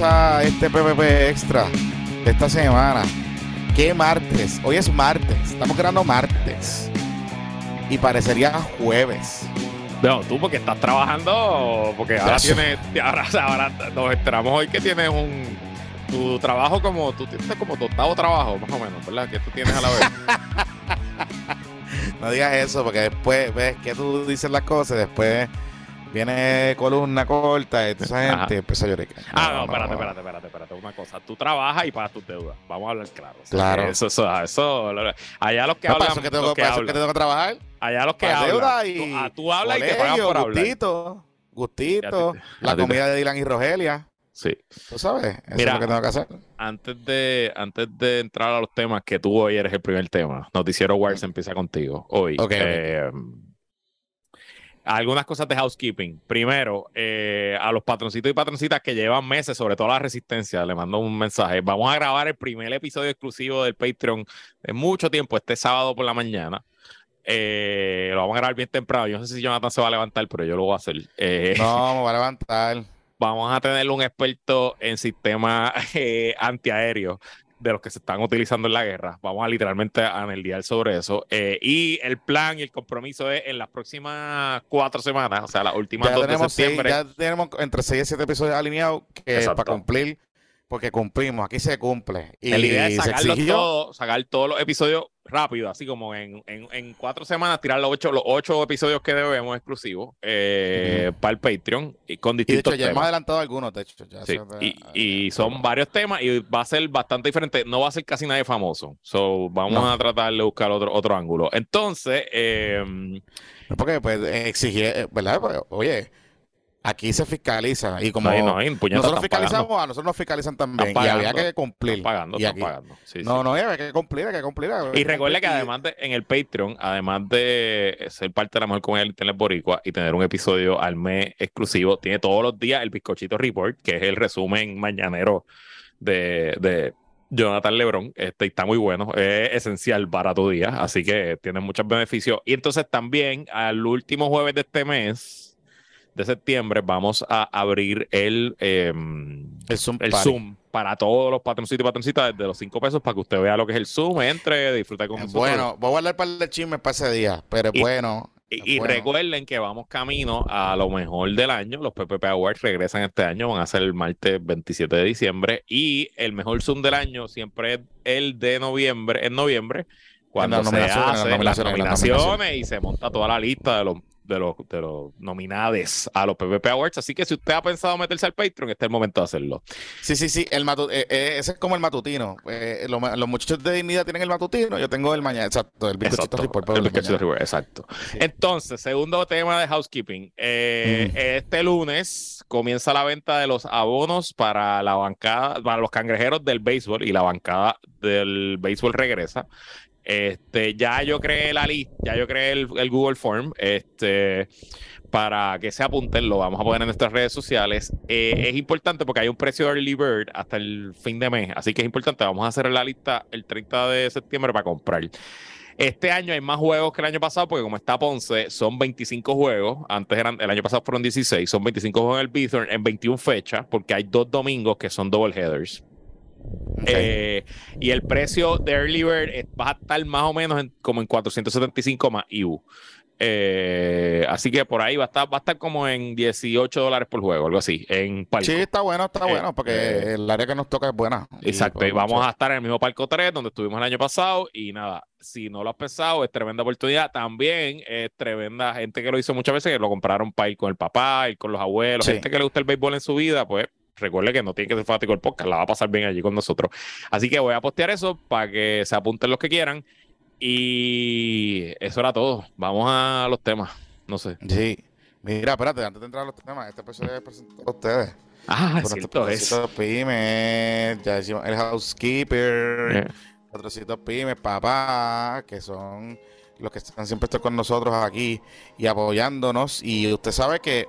A este PPP Extra de esta semana. ¿Qué martes? Hoy es martes. Estamos grabando martes. Y parecería jueves. No, tú porque estás trabajando, porque ahora Gracias. tienes, ahora, ahora nos enteramos hoy que tienes un tu trabajo como, tú tienes como tu octavo trabajo, más o menos, ¿verdad? Que tú tienes a la vez. No digas eso porque después ves que tú dices las cosas y después viene columna corta toda esa Ajá. gente empieza a llorar. ah, no, espérate, espérate, espérate, espérate, una cosa. Tú trabajas y pagas tus deudas. Vamos a hablar claro. O sea, Claro. Eso, eso, eso, allá los que No, hablan, para eso que tengo, los que para eso que hablan. tengo que trabajar. allá los que Para hablan. deuda y tú, ah, tú hablas y te pagan por hablar. Gustito, gustito, la comida de Dylan y Rogelia. Sí. Tú sabes, eso Mira, es lo que tengo que hacer. Antes de, antes de entrar a los temas que tú hoy eres el primer tema, Noticiero Wars empieza contigo hoy. Ok, ok. Eh, algunas cosas de housekeeping. Primero, eh, a los patroncitos y patroncitas que llevan meses, sobre todo la resistencia, le mando un mensaje. Vamos a grabar el primer episodio exclusivo del Patreon de mucho tiempo, este sábado por la mañana. Eh, lo vamos a grabar bien temprano. Yo no sé si Jonathan se va a levantar, pero yo lo voy a hacer. Eh, No, me voy a levantar. vamos a tener un experto en sistemas eh, antiaéreos de los que se están utilizando en la guerra. Vamos a literalmente analizar sobre eso. Eh, y el plan y el compromiso es en las próximas cuatro semanas, o sea, las últimas Ya dos de tenemos, seis- septiembre. ya tenemos entre 6 y 7 episodios alineados que para cumplir, porque cumplimos, aquí se cumple. Y la idea es sacarlos todos, sacar todos los episodios rápido, así como en, en, en cuatro semanas, tirar los ocho, los ocho episodios que debemos exclusivos eh, para el Patreon y con Y de distintos hecho, ya hemos adelantado algunos, de hecho. Ya Sí, se- y, y son varios temas y va a ser bastante diferente. No va a ser casi nadie famoso. So, vamos No. a tratar de buscar otro, otro ángulo. Entonces, eh, Porque, pues, exigir, ¿verdad? Pues, oye, aquí se fiscaliza. Y como no no nosotros pagando. fiscalizamos, a nosotros nos fiscalizan también. Están Y había pagando. que cumplir. Están pagando, Y están aquí- pagando. Sí, sí. No, no, hay que cumplir, hay que cumplir. que Y recuerde que además de en el Patreon, además de ser parte de la mejor comunidad del Internet Boricua y tener un episodio al mes exclusivo, tiene todos los días el Bizcochito Report, que es el resumen mañanero de, de Jonathan Lebron. Este está muy bueno, es esencial para tu día, así que tiene muchos beneficios. Y entonces también al último jueves de este mes de septiembre vamos a abrir el, em, el Zoom. el party. Zoom para todos los patroncitos y patroncitas desde los 5 pesos para que usted vea lo que es el Zoom, entre, disfrute con nosotros. bueno, voy a guardar para el chisme para ese día, pero Y- bueno. Y, y Bueno. recuerden que vamos camino a lo mejor del año. Los PPP Awards regresan este año, van a ser el martes 27 de diciembre. Y el mejor Zoom del año siempre es el de noviembre, en noviembre, cuando se nominaciones, hacen las nominaciones. y se monta toda la lista de los, de los, de los nominados a los PPP Awards. Así que si usted ha pensado meterse al Patreon, este es el momento de hacerlo. Sí, sí, sí. El matu- eh, eh, ese es como el matutino. Eh, lo- los muchachos de dignidad tienen el matutino, yo tengo el mañana. Exacto, el bizcochito report, el bizcochito report, exacto. Sí. Entonces, segundo tema de housekeeping. Eh, Mm. Este lunes comienza la venta de los abonos para la bancada, para los cangrejeros del béisbol y la bancada del béisbol regresa. Este, ya yo creé la lista, ya yo creé el, Google Form, este, para que se apunten, lo vamos a poner en nuestras redes sociales. Eh, es importante porque hay un precio de early bird hasta el fin de mes, así que es importante, vamos a hacer la lista el 30 de septiembre para comprar. Este año hay más juegos que el año pasado porque como está Ponce, son 25 juegos. Antes eran, el año pasado fueron 16, son 25 juegos en el Bithorn en 21 fechas porque hay dos domingos que son double headers. Eh, y el precio de Early Bird va a estar más o menos en- como en 475 más IU. Eh, así que por ahí va a estar, va a estar como en 18 dólares por juego, algo así, en palco. Sí, está bueno, está Eh, bueno, porque el área que nos toca es buena. Exacto, pues, y vamos mucho- a estar en el mismo Palco 3 donde estuvimos el año pasado y nada, si no lo has pensado, es tremenda oportunidad. También es tremenda gente que lo hizo muchas veces, que lo compraron para ir con el papá, ir con los abuelos, Sí. gente que le gusta el béisbol en su vida, pues recuerde que no tiene que ser fanático del podcast, la va a pasar bien allí con nosotros. Así que voy a postear eso para que se apunten los que quieran y eso era todo. Vamos a los temas, no sé. Sí. Mira, espérate, antes de entrar a los temas, este episodio es presentado a ustedes. Ah, es cierto, es. pymes, ya decimos el housekeeper, Eh, patrocitos pymes, papá, que son los que están siempre con nosotros aquí y apoyándonos. Y usted sabe que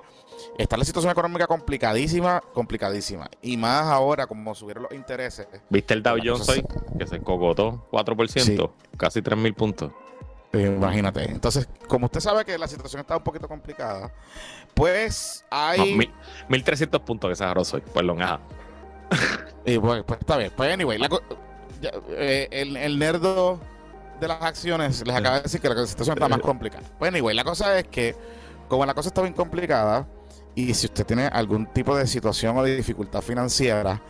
está la situación económica complicadísima, complicadísima. Y más ahora, como subieron los intereses. ¿Viste el Dow Jones hoy? Que se cocotó 4%, casi 3.000 puntos. Imagínate. Entonces, como usted sabe que la situación está un poquito complicada, pues hay. No, 1300 puntos que se agarró hoy. Perdón, ajá. Y pues, pues, está bien. Pues, anyway, eh, el, el nerdo de las acciones les acaba de decir que la situación está más complicada. Pues, anyway, la cosa es que, como la cosa está bien complicada, y si usted tiene algún tipo de situación o de dificultad financiera,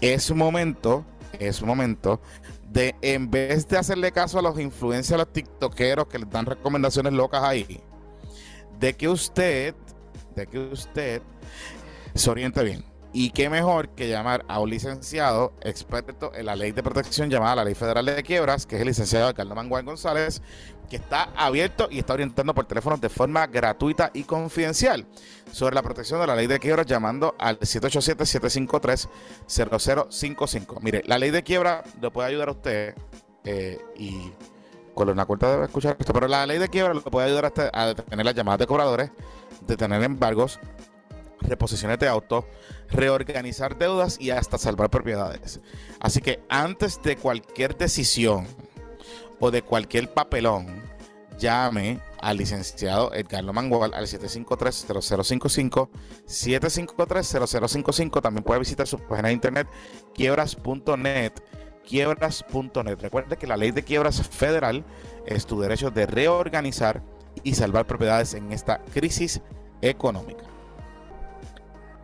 es momento, es momento de, en vez de hacerle caso a los influencers, a los tiktokeros que les dan recomendaciones locas ahí, de que usted, de que usted se oriente bien. Y qué mejor que llamar a un licenciado experto en la ley de protección llamada la Ley Federal de Quiebras, que es el licenciado Carlos Manguán González, que está abierto y está orientando por teléfono de forma gratuita y confidencial sobre la protección de la ley de quiebras llamando al 787-753-0055. Mire, la ley de quiebra le puede ayudar a usted eh, y con una cuenta debe escuchar esto, pero la ley de quiebra le puede ayudar a, a detener las llamadas de cobradores, detener embargos, reposiciones de autos, reorganizar deudas y hasta salvar propiedades. Así que antes de cualquier decisión, o de cualquier papelón, llame al licenciado Edgar Mangual al 753-0055, 753-0055. También puede visitar su página de internet quiebras.net, quiebras.net. Recuerde que la ley de quiebras federal es tu derecho de reorganizar y salvar propiedades en esta crisis económica.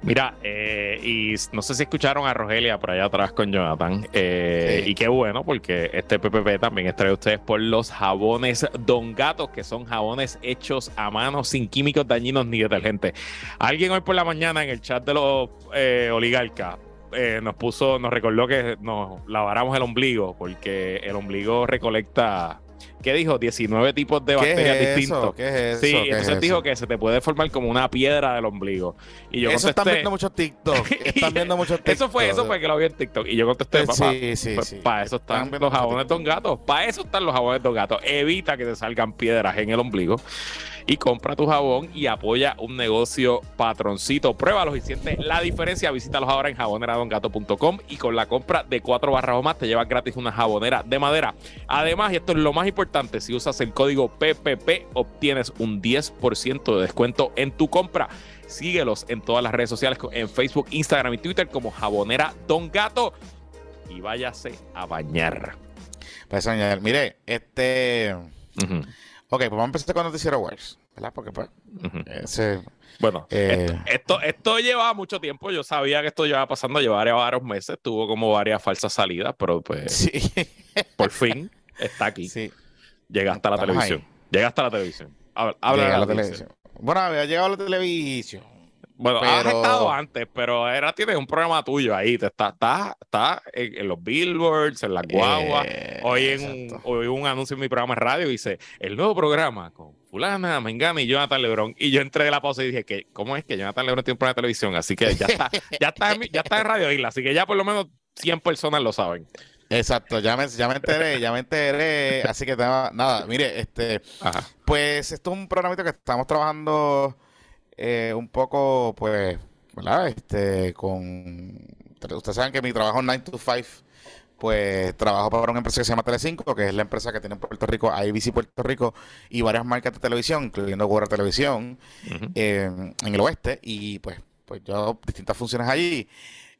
Mira, eh, y no sé si escucharon a Rogelia por allá atrás con Jonathan. Eh, y qué bueno, porque este PPP también es traído ustedes por los jabones Don Gatos, que son jabones hechos a mano, sin químicos dañinos ni detergentes. Alguien hoy por la mañana en el chat de los eh, oligarcas nos puso, nos recordó que nos laváramos el ombligo, porque el ombligo recolecta ¿qué dijo? 19 tipos de bacterias distintos. ¿Qué es eso? Sí, entonces dijo que se te puede formar como una piedra del ombligo. Y yo eso están viendo muchos TikTok. Están viendo muchos TikTok. Eso fue, eso fue que lo vi en TikTok. Y yo contesté, papá. Sí, sí, pues, sí. Para eso están, los jabones Don Gato. Para eso están los jabones Don Gato. Evita que te salgan piedras en el ombligo y compra tu jabón y apoya un negocio patroncito. Pruébalo y siente la diferencia. Visítalos ahora en jaboneradongato.com y con la compra de cuatro barras o más te llevas gratis una jabonera de madera. Además, y esto es lo más importante, si usas el código PPP obtienes un 10% de descuento en tu compra. Síguelos en todas las redes sociales, en Facebook, Instagram y Twitter como Jabonera Don Gato. Y váyase a bañar. Pues, mire, este... Ok, pues vamos a empezar con Noticiero Wars, ¿verdad? Porque pues, ese, bueno, eh, esto, esto lleva mucho tiempo. Yo sabía que esto llevaba pasando, llevaba varios meses. Tuvo como varias falsas salidas, pero pues sí. por fin está aquí. Sí. Llega hasta la televisión. Llega hasta la televisión. Habla, de la, televisión. Bueno, había llegado a la televisión. Bueno, has estado antes, pero ahora tienes un programa tuyo ahí. Te está, está, está en, los billboards, en la guagua. Eh, hoy, en un, hoy un anuncio en mi programa de radio dice: el nuevo programa con Fulana, Mengana y Jonathan Lebron. Y yo entré de la pausa y dije: que ¿cómo es que Jonathan Lebron tiene un programa de televisión? Así que ya está, ya está, en, ya está en Radio Isla. Así que ya por lo menos 100 personas lo saben. Exacto, ya me, ya me enteré, ya me enteré. Así que nada, mire, este, pues esto es un programita que estamos trabajando eh, un poco, pues, ¿verdad? Este, con... Ustedes saben que mi trabajo 9 to 5, pues trabajo para una empresa que se llama Telecinco, que es la empresa que tiene en Puerto Rico, IBC Puerto Rico, y varias marcas de televisión, incluyendo Guerra Televisión, en el oeste, y pues, pues yo distintas funciones allí.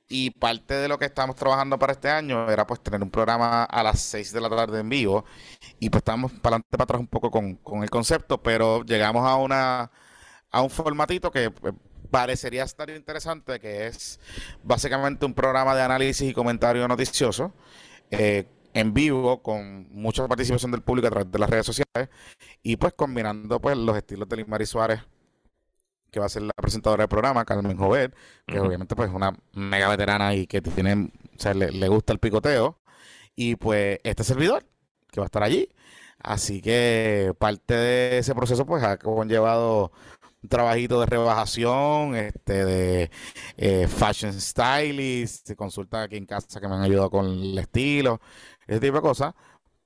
Y parte de lo que estamos trabajando para este año era pues tener un programa a las 6 de la tarde en vivo. Y pues estamos para adelante para atrás un poco con, con el concepto, pero llegamos a una a un formatito que pues, parecería estar interesante, que es básicamente un programa de análisis y comentario noticioso eh, en vivo con mucha participación del público a través de las redes sociales y pues combinando pues los estilos de Limari Suárez que va a ser la presentadora del programa, Carmen Jovet, que obviamente pues es una mega veterana y que tiene, o sea, le, le gusta el picoteo, y pues este servidor, que va a estar allí. Así que parte de ese proceso pues ha conllevado trabajito de rebajación, este, de eh, fashion stylist, consulta aquí en casa que me han ayudado con el estilo, ese tipo de cosas.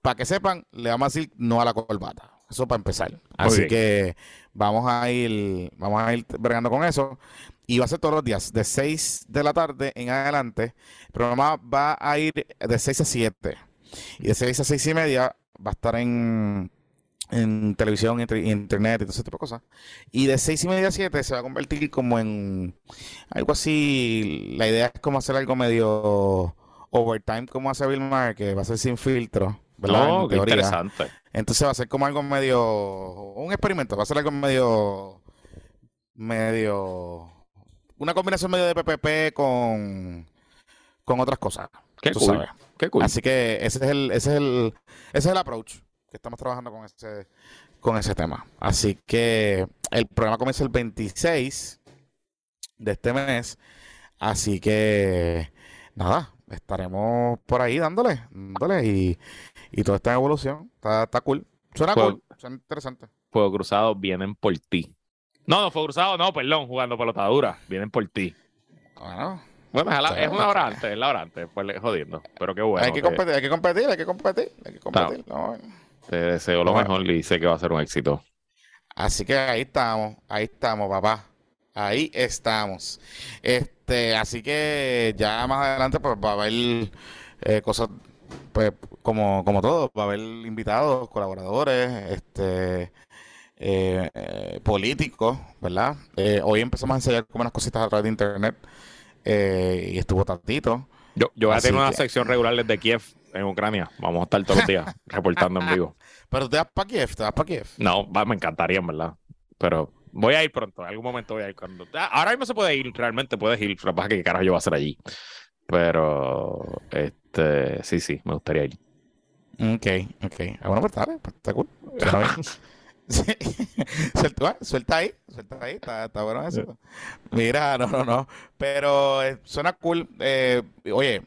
Para que sepan, le vamos a decir no a la corbata. Eso para empezar. Así que vamos a ir, vamos a ir bregando con eso. Y va a ser todos los días, de 6 de la tarde en adelante. El programa va a ir de 6 a 7. Y de 6 a 6 y media va a estar en en televisión, inter- internet y todo ese tipo de cosas. Y de seis y media a siete se va a convertir como en algo así. La idea es como hacer algo medio overtime, como hace Bill Maher, que va a ser sin filtro, ¿verdad? En Oh, qué teoría. interesante. Entonces va a ser como algo medio. Un experimento, va a ser algo medio. medio. Una combinación medio de PPP con. con otras cosas. Qué tú cool. sabes. Qué cool. Así que ese es el, ese es el, ese es el approach que estamos trabajando con ese, con ese tema. Así que el programa comienza el 26 de este mes. Así que nada, estaremos por ahí dándole, dándole y, y todo está en evolución. Está, está cool. Suena Pues- cool, suena interesante. Fuego Cruzado vienen por ti. No, no, Fuego Cruzado, no, perdón, jugando pelotadura. Vienen por ti. Bueno, Bueno, es, a la- es una hora antes, es la hora antes, pues jodiendo. Pero qué bueno. hay que competir, hay que competir, hay que competir, hay que competir. No, Te deseo lo mejor y sé que va a ser un éxito. Así que ahí estamos, ahí estamos, papá. Ahí estamos. Este, así que ya más adelante pues va a haber eh, cosas pues como, como todo, va a haber invitados, colaboradores, este eh, eh, políticos, ¿verdad? Eh, hoy empezamos a enseñar como unas cositas a través de internet y estuvo Tatito. Yo, yo voy a tener una que- sección regular desde Kiev, en Ucrania. Vamos a estar todos los días reportando en vivo. Pero te vas para Kiev, te vas para Kiev. No, va, me encantaría, en verdad. Pero voy a ir pronto, en algún momento voy a ir cuando. Ah, Ahora mismo se puede ir, realmente puedes ir. Lo que pasa es que qué carajo yo voy a hacer allí. Pero, este, sí, sí, me gustaría ir. Ok, ok. Ah, bueno, pues pues, está cool. Sí. suelta, ahí, suelta ahí, está, está bueno eso. Mira, no, no, no. Pero eh, suena cool. Eh, oye,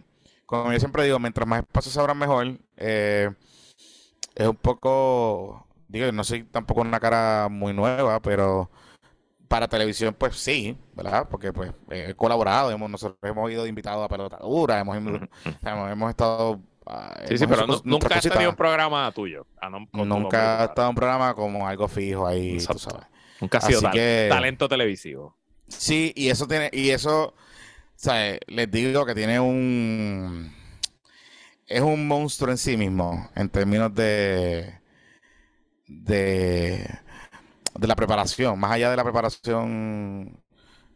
como yo siempre digo, mientras más espacios abran mejor. Eh, es un poco, digo, no soy tampoco una cara muy nueva, pero para televisión, pues sí, ¿verdad? Porque pues he colaborado, hemos, nosotros hemos ido invitados a pelotadura, hemos, hemos, hemos estado... Sí, sí, pero nunca has tenido un programa tuyo. Ah, no, Nunca ha estado un programa como algo fijo ahí, tú Exacto. sabes. Nunca ha sido tal- que- talento televisivo. Sí, y eso tiene, y eso, ¿sabes? Les digo que tiene un, es un monstruo en sí mismo, en términos de, de, de la preparación, más allá de la preparación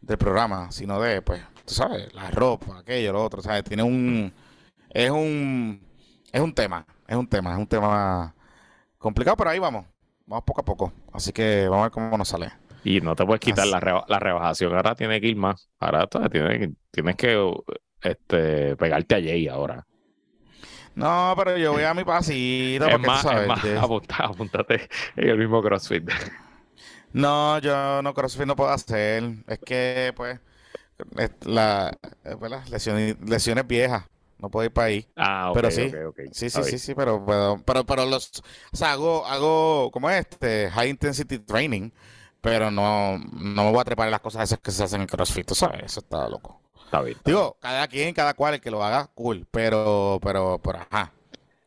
del programa, sino de, pues, tú sabes, la ropa, aquello, lo otro, ¿sabes? Tiene un, es un, es un tema, es un tema, es un tema complicado, pero ahí vamos, vamos poco a poco, así que vamos a ver cómo nos sale. Y no te puedes quitar Así- la, reba- la rebajación. Ahora tiene que ir más. Ahora tienes, tienes que este, pegarte a Jay ahora. No, pero yo voy a mi pasito, Es porque tú más, es sabes. más, de- apunta- apúntate en el mismo CrossFit. No, yo no CrossFit no puedo hacer. Es que, pues, es la, ¿verdad? Lesiones, lesiones viejas. No puedo ir para ahí. Ah, ok, Pero sí. Sí, sí, sí, sí, pero, pero, pero, pero los, o sea, hago, hago, como este, high intensity training, pero no, no me voy a trepar en las cosas esas que se hacen en CrossFit, tú sabes, eso está loco. Está bien. Digo, cada quien, cada cual, el que lo haga, cool, pero, pero, pero, ajá,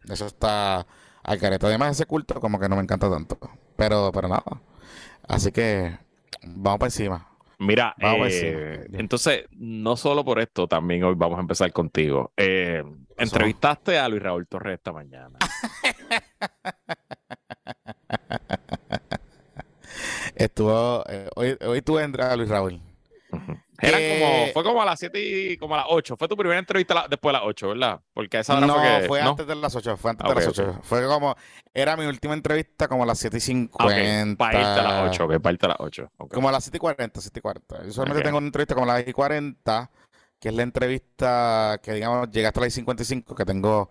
eso está al careto. Además, ese culto como que no me encanta tanto, pero, pero nada. Así que, vamos para encima. Mira, eh, entonces, no solo por esto, también hoy vamos a empezar contigo. Eh, entrevistaste a Luis Raúl Torres esta mañana. Estuvo, eh, hoy, hoy tuve a Luis Raúl. Ujú. Eran Que- como, fue como a las 7 y como a las 8. Fue tu primera entrevista la- después de las 8, ¿verdad? Porque esa hora No, fue que. fue ¿no? antes de las 8, fue antes Ok, de las ok. 8. Fue como, era mi última entrevista como a las 7 y Ah, ok, 50. para irte a las 8, ok, para irte a las 8. ok. Como a las 7 y 40, 7 y 40. Yo solamente tengo una entrevista como a las 10 y 40, que es la entrevista que, digamos, llega hasta las 10 y 55, que tengo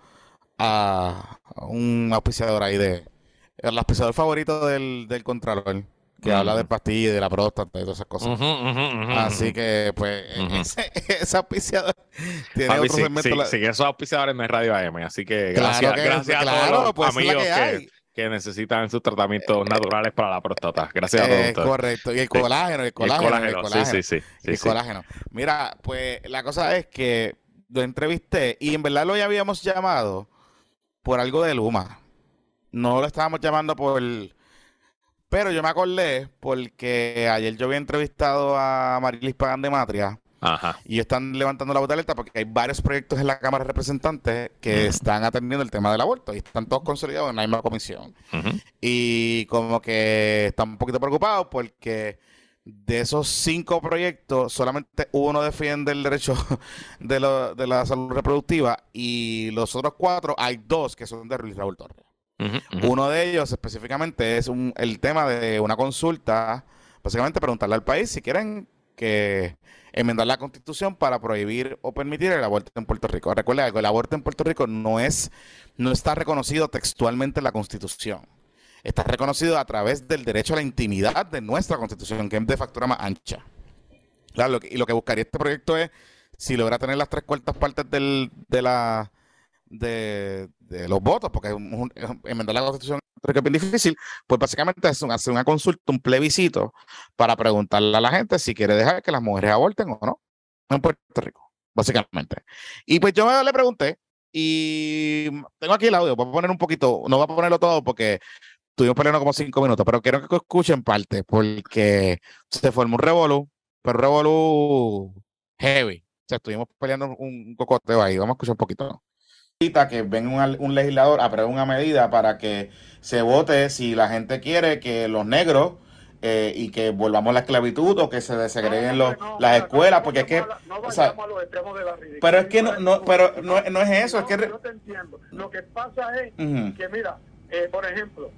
a un auspiciador ahí de... El auspiciador favorito del, del Contralor, que habla de pastillas, de la próstata y todas esas cosas. Así que, pues, Ujú. ese, ese auspiciador tiene Papi, otro sí, segmento. sí, la- sí, esos auspiciadores no es Radio AM, así que Claro gracias, que- gracias a todos los pues, amigos que que, hay. que necesitan sus tratamientos naturales para la próstata. Gracias a todos Eh, ustedes. correcto. Y el colágeno, el el colágeno, el colágeno, sí, sí, sí. el sí. colágeno. Mira, pues la cosa es que lo entrevisté y en verdad lo ya habíamos llamado por algo de Luma. No lo estábamos llamando por... Pero yo me acordé porque ayer yo había entrevistado a Marilis Pagan de Matria Y están levantando la alerta porque hay varios proyectos en la Cámara de Representantes que están atendiendo el tema del aborto y están todos consolidados en la misma comisión. Y como que están un poquito preocupados porque de esos cinco proyectos, solamente uno defiende el derecho de, de la salud reproductiva y los otros cuatro, hay dos que son de Luis Raúl Torres. Uno de ellos específicamente es un, el tema de una consulta, básicamente preguntarle al país si quieren que enmendar la constitución para prohibir o permitir el aborto en Puerto Rico. Recuerda que el aborto en Puerto Rico no es, no está reconocido textualmente en la constitución está reconocido a través del derecho a la intimidad de nuestra constitución, que es de factura más ancha. Y lo que buscaría este proyecto es, si logra tener las tres cuartas partes del, de la de, los votos, porque enmendar la constitución es bien difícil, pues básicamente es hacer una consulta, un plebiscito, para preguntarle a la gente si quiere dejar que las mujeres aborten o no en Puerto Rico, básicamente. Y pues yo le pregunté, y tengo aquí el audio, voy a poner un poquito, no voy a ponerlo todo porque estuvimos peleando como cinco minutos, pero quiero que escuchen parte, porque se formó un revolú, pero un revolú heavy. O sea, estuvimos peleando un, cocoteo ahí. Vamos a escuchar un poquito. Que venga un, legislador a aprobar una medida para que se vote si la gente quiere que los negros eh, y que volvamos a la esclavitud o que se desegreguen los, las escuelas, porque es que... pero es que no, no, pero no, no es eso, es que... Yo te entiendo. Lo que pasa es que, mira, eh, por ejemplo,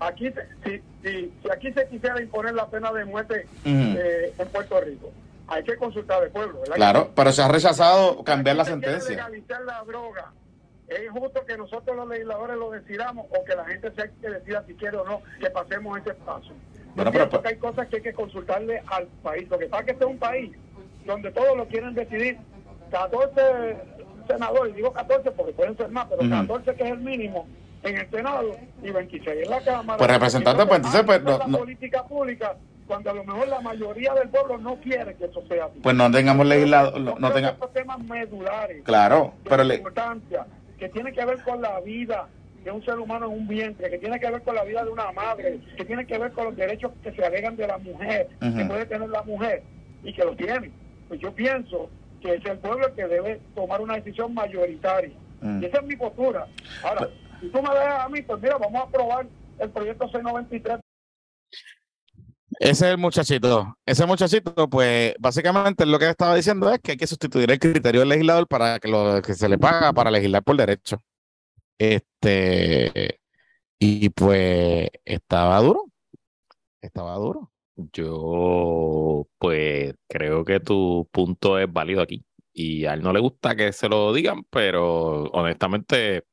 aquí si, si, aquí se quisiera imponer la pena de muerte eh, en Puerto Rico, hay que consultar al pueblo. Claro, pero se ha rechazado cambiar la sentencia. legalizar la droga. Es justo que nosotros los legisladores lo decidamos o que la gente sea que decida si quiere o no que pasemos ese paso. Bueno, pero, pues hay cosas que hay que consultarle al país. Lo que pasa es que este es un país donde todos lo quieren decidir. 14 senadores, digo 14 porque pueden ser más, pero 14 que es el mínimo, en el Senado y 26 en la Cámara. Pues representante, pues entonces, pues no, la política pública cuando a lo mejor la mayoría del pueblo no quiere que eso sea así. Pues no tengamos legislado, no, no tengamos temas medulares. Claro, pero la importancia que tiene que ver con la vida de un ser humano en un vientre, que tiene que ver con la vida de una madre, que tiene que ver con los derechos que se alegan de la mujer, que puede tener la mujer y que lo tiene. Pues yo pienso que es el pueblo el que debe tomar una decisión mayoritaria. Mm. Y esa es mi postura. Ahora, si tú me dejas a mí, pues mira, vamos a aprobar el proyecto C93. Ese es el muchachito. Ese muchachito, pues básicamente lo que estaba diciendo es que hay que sustituir el criterio del legislador para que lo que se le paga para legislar por derecho. Este, y pues estaba duro. Estaba duro. Yo, pues creo que tu punto es válido aquí. Y a él no le gusta que se lo digan, pero honestamente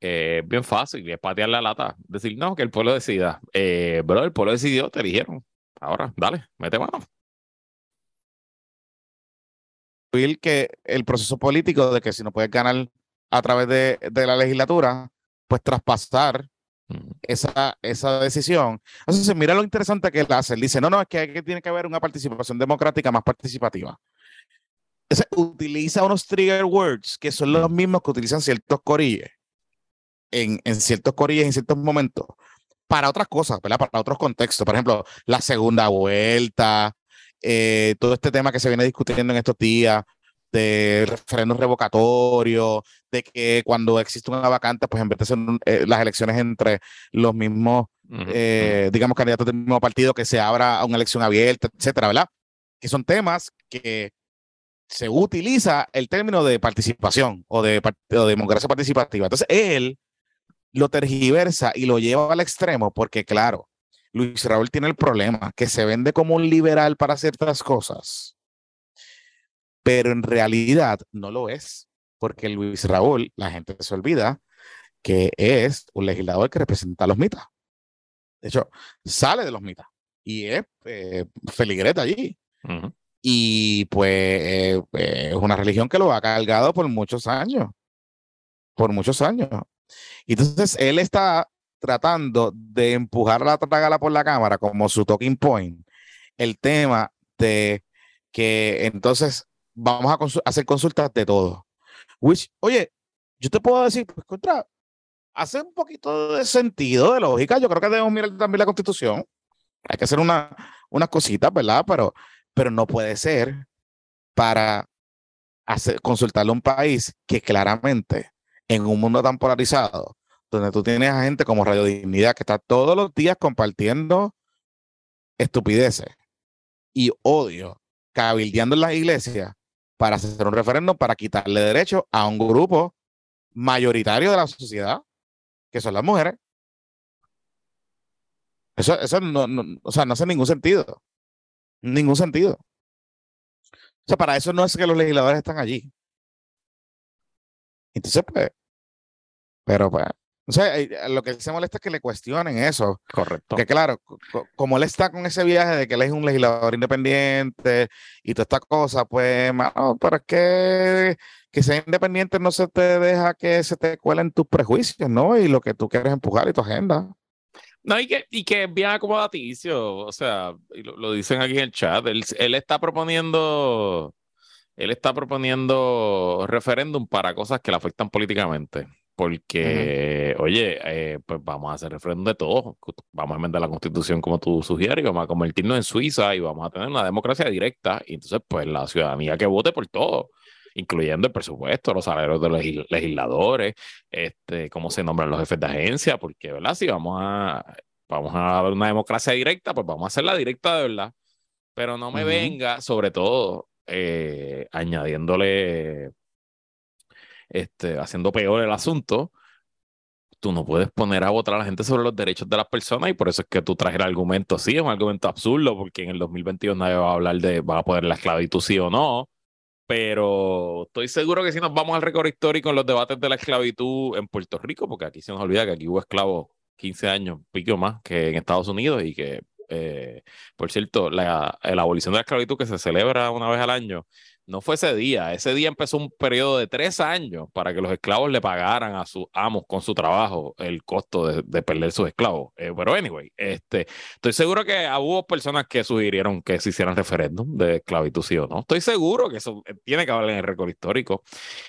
eh, bien fácil, es patear la lata, decir, no, que el pueblo decida. Eh, bro, el pueblo decidió, te eligieron. Ahora, dale, mete mano. que el proceso político de que si no puedes ganar a través de, la legislatura, pues traspasar esa, esa decisión. Entonces, mira lo interesante que él hace. Él dice, no, no, es que, que tiene que haber una participación democrática más participativa. utiliza unos trigger words que son los mismos que utilizan ciertos corilles en, en ciertos corillas, en ciertos momentos, para otras cosas, ¿verdad? Para otros contextos. Por ejemplo, la segunda vuelta, eh, todo este tema que se viene discutiendo en estos días de referendos revocatorios, de que cuando existe una vacante, pues en vez de ser eh, las elecciones entre los mismos, eh, digamos, candidatos del mismo partido, que se abra una elección abierta, etcétera, ¿verdad? Que son temas que se utiliza el término de participación o de, o de democracia participativa. Entonces, él lo tergiversa y lo lleva al extremo porque, claro, Luis Raúl tiene el problema que se vende como un liberal para ciertas cosas, pero en realidad no lo es, porque Luis Raúl, la gente se olvida que es un legislador que representa a los mitas. De hecho, sale de los mitas y es eh, feligreta allí. Y pues eh, es una religión que lo ha cargado por muchos años. Por muchos años. Entonces él está tratando de empujar a la tragala por la cámara como su talking point, el tema de que entonces vamos a hacer consultas de todo. Which, oye, yo te puedo decir, pues contra, hace un poquito de sentido, de lógica. Yo creo que debemos mirar también la constitución. Hay que hacer una, unas cositas, ¿verdad? Pero, pero no puede ser para hacer, consultarle a un país que claramente en un mundo tan polarizado, donde tú tienes a gente como Radio Dignidad que está todos los días compartiendo estupideces y odio, cabildeando en las iglesias para hacer un referéndum para quitarle derecho a un grupo mayoritario de la sociedad, que son las mujeres. Eso, eso no, o sea, no hace ningún sentido. Ningún sentido. O sea, para eso no es que los legisladores están allí. Entonces, pues, pero pues, o sea, eh, lo que se molesta es que le cuestionen eso. Correcto. Que claro, como él está con ese viaje de que él es un legislador independiente y toda esta cosa, pues, mano, pero es que, que sea independiente no se te deja que se te cuelen tus prejuicios, ¿no? Y lo que tú quieres empujar y tu agenda. No, y que, y que es bien acomodaticio, o sea, lo, lo, dicen aquí en el chat, él, él está proponiendo, él está proponiendo referéndum para cosas que le afectan políticamente. Porque, oye, eh, pues vamos a hacer referéndum de todo. Vamos a enmendar la constitución como tú sugieres, vamos a convertirnos en Suiza y vamos a tener una democracia directa. Y entonces, pues la ciudadanía que vote por todo, incluyendo el presupuesto, los salarios de los legisladores, este, cómo se nombran los jefes de agencia, porque, ¿verdad? Si vamos a, vamos a una democracia directa, pues vamos a hacerla directa de verdad. Pero no me venga, sobre todo, eh, añadiéndole este, haciendo peor el asunto, tú no puedes poner a votar a la gente sobre los derechos de las personas y por eso es que tú traes el argumento, sí, es un argumento absurdo porque en el 2022 nadie va a hablar de, va a poner la esclavitud sí o no, pero estoy seguro que si nos vamos al récord histórico en los debates de la esclavitud en Puerto Rico, porque aquí se nos olvida que aquí hubo esclavos 15 años, pico más que en Estados Unidos y que, eh, por cierto, la, la abolición de la esclavitud que se celebra una vez al año no fue ese día. Ese día empezó un periodo de tres años para que los esclavos le pagaran a sus amos con su trabajo el costo de, perder sus esclavos. Eh, pero, anyway, este, estoy seguro que hubo personas que sugirieron que se hicieran referéndum de esclavitud, sí o no. Estoy seguro que eso eh, tiene que hablar en el récord histórico.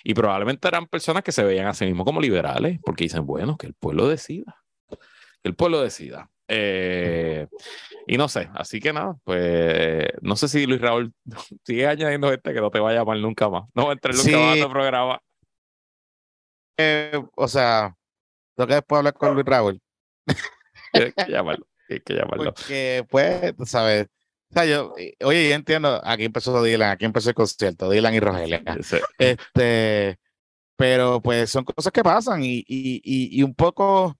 Y probablemente eran personas que se veían a sí mismos como liberales, porque dicen, bueno, que el pueblo decida. Que el pueblo decida. Eh, y no sé, así que nada, pues no sé si Luis Raúl sigue añadiendo este que no te va a llamar nunca más. No va a entrar nunca más a tu programa. Eh, o sea, tengo que después hablar con Luis Raúl. Hay que llamarlo, hay que llamarlo. Porque, pues, tú sabes, o sea, yo, oye, yo entiendo, aquí empezó Dylan, aquí empezó el concierto, Dylan y Rogelia. Este, pero pues son cosas que pasan y, y, y, y un poco,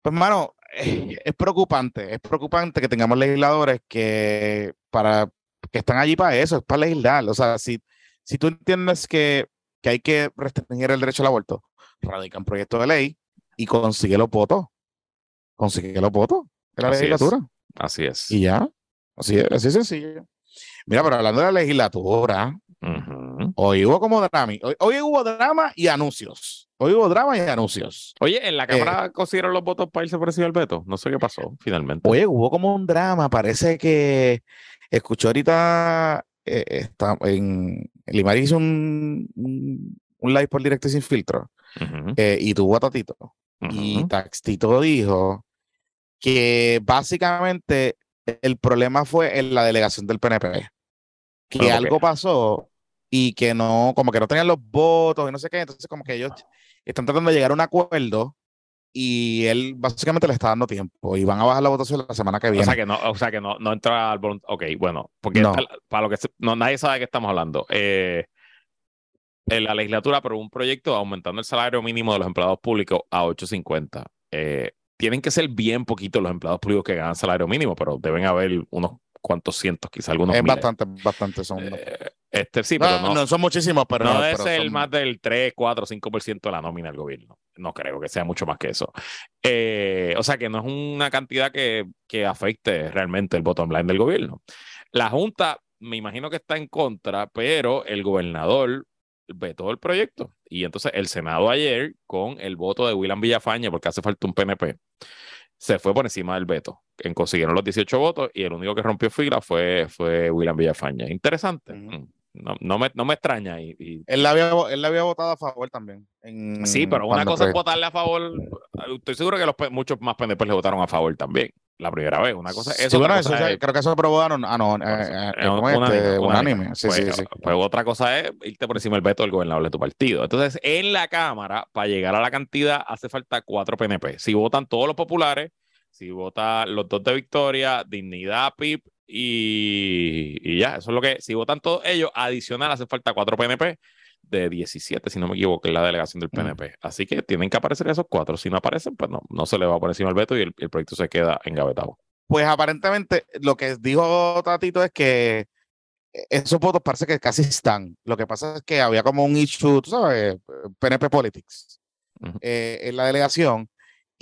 pues, hermano, es preocupante, es preocupante que tengamos legisladores que, para, que están allí para eso, es para legislar. O sea, si, si tú entiendes que, que hay que restringir el derecho al aborto, radica un proyecto de ley y consigue los votos. Consigue los votos de la legislatura. Así es. Y ya, así es, así sencillo. Mira, pero hablando de la legislatura, hoy hubo como drama, hoy, hoy hubo drama y anuncios. Hoy hubo drama y anuncios. Oye, en la Cámara eh, consiguieron los votos para irse por encima del veto. No sé qué pasó finalmente. Oye, hubo como un drama. Parece que escuchó ahorita eh, está en Limari hizo un, un, live por directo y sin filtro eh, y tuvo a Tatito. Y Taxito dijo que básicamente el problema fue en la delegación del PNP. Que algo pasó y que no, como que no tenían los votos y no sé qué. Entonces, como que ellos están tratando de llegar a un acuerdo y él básicamente le está dando tiempo y van a bajar la votación la semana que viene. O sea que no, o sea que no, no entra al Ok, bueno, porque para lo que no, nadie sabe de qué estamos hablando. Eh, en la legislatura aprobó un proyecto aumentando el salario mínimo de los empleados públicos a 8.50. Eh, tienen que ser bien poquitos los empleados públicos que ganan salario mínimo, pero deben haber unos cuantos cientos, quizá algunos. Es bastante, bastante son. Eh, este sí, pero no, no, son muchísimos, pero no, es el más del 3, 4, 5% de la nómina del gobierno. No creo que sea mucho más que eso. Eh, o sea que no es una cantidad que, que afecte realmente el bottom line del gobierno. La Junta, me imagino que está en contra, pero el gobernador vetó el proyecto. Y entonces el Senado ayer, con el voto de William Villafaña, porque hace falta un PNP, se fue por encima del veto. En consiguieron los 18 votos y el único que rompió fila fue, fue William Villafaña. Interesante. No, no, me, no me extraña. Y, Él, la había, él la había votado a favor también. sí, pero una cosa es votarle a favor. Estoy seguro que los, muchos más PNP le votaron a favor también. la primera vez. Una cosa, eso, creo que eso unánime. Sí, pues, sí, sí. Pues otra cosa es irte por encima del veto del gobernador de tu partido. Entonces, en la Cámara, para llegar a la cantidad, hace falta cuatro PNP. Si votan todos los populares, si votan los dos de Victoria, Dignidad, PIP y, y ya, eso es lo que, si votan todos ellos, adicional hace falta cuatro PNP de 17, si no me equivoco, en la delegación del PNP. Mm. Así que tienen que aparecer esos cuatro. Si no aparecen, pues no, no se le va a poner encima el veto y el, proyecto se queda engavetado. Pues aparentemente lo que dijo Tatito es que esos votos parece que casi están. Lo que pasa es que había como un issue, tú sabes, PNP Politics eh, en la delegación.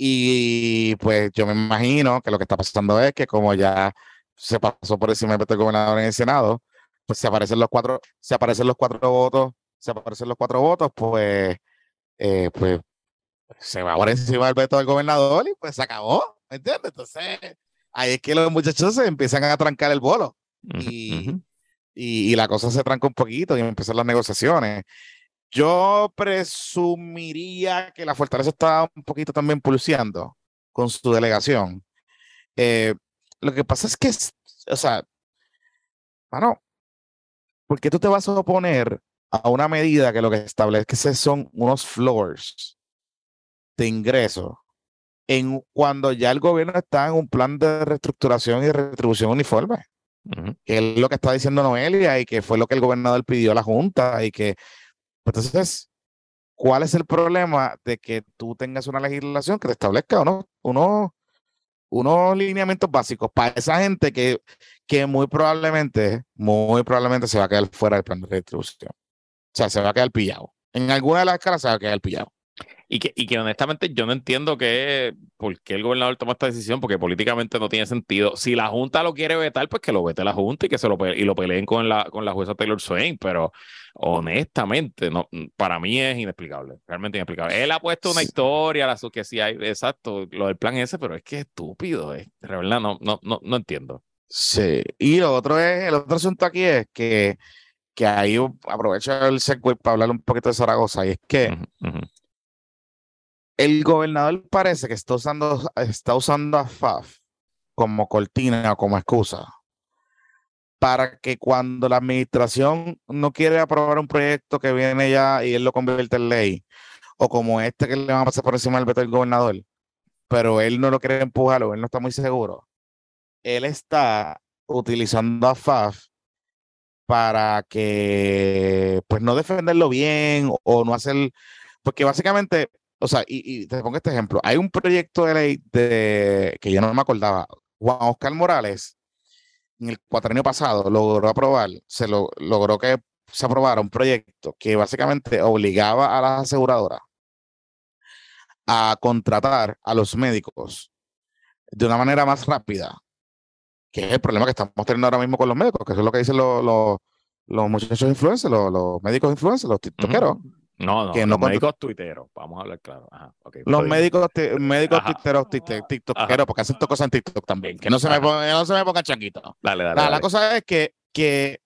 Y pues yo me imagino que lo que está pasando es que como ya se pasó por encima del veto del gobernador en el Senado, pues se aparecen los cuatro, se aparecen los cuatro votos se aparecen los cuatro votos, pues, eh, pues se va por encima del veto del gobernador y pues se acabó, ¿me entiendes? Entonces, ahí es que los muchachos se empiezan a trancar el bolo y, y, la cosa se tranca un poquito y empiezan las negociaciones. Yo presumiría que la fortaleza está un poquito también pulseando con su delegación. Eh, lo que pasa es que, o sea, bueno, ¿por qué tú te vas a oponer a una medida que lo que establece son unos floors de ingreso en cuando ya el gobierno está en un plan de reestructuración y retribución uniforme, que es lo que está diciendo Noelia y que fue lo que el gobernador pidió a la Junta y que entonces ¿cuál es el problema de que tú tengas una legislación que te establezca unos, unos, unos lineamientos básicos para esa gente que, que muy probablemente, muy probablemente se va a quedar fuera del plan de retribución? O sea, se va a quedar pillado. En alguna de las escalas se va a quedar pillado. Y que, y que honestamente yo no entiendo que, por qué el gobernador toma esta decisión, porque políticamente no tiene sentido. Si la Junta lo quiere vetar, pues que lo vete la Junta y que se lo, y lo peleen con la, con la jueza Taylor Swain, pero honestamente, no, para mí es inexplicable, realmente inexplicable. Él ha puesto una historia, la que sí hay, exacto, lo del plan ese, pero es que es estúpido, es, de verdad no, no, no, no entiendo. Sí, y lo otro es, el otro asunto aquí es que que ahí aprovecho el segue para hablar un poquito de Zaragoza, y es que el gobernador parece que está usando, está usando a FAF como cortina o como excusa para que cuando la administración no quiere aprobar un proyecto que viene ya y él lo convierte en ley, o como este que le va a pasar por encima del veto del gobernador, pero él no lo quiere empujar él no está muy seguro, él está utilizando a FAF para que, pues, no defenderlo bien o no hacer, porque básicamente, o sea, y, te pongo este ejemplo, hay un proyecto de ley de, que yo no me acordaba, Juan Oscar Morales, en el cuatrienio pasado, logró aprobar, se lo, logró que se aprobara un proyecto que básicamente obligaba a las aseguradoras a contratar a los médicos de una manera más rápida que es el problema que estamos teniendo ahora mismo con los médicos, que eso es lo que dicen los, los, muchachos influencers, los, médicos influencers, los tiktokeros. No, no, los médicos tuiteros, vamos a hablar claro. los médicos, médicos tuiteros, tiktokeros, porque hacen cosas en TikTok también, que no se, me pongan, no se me pongan changuitos. Dale, dale, la, cosa es que, que,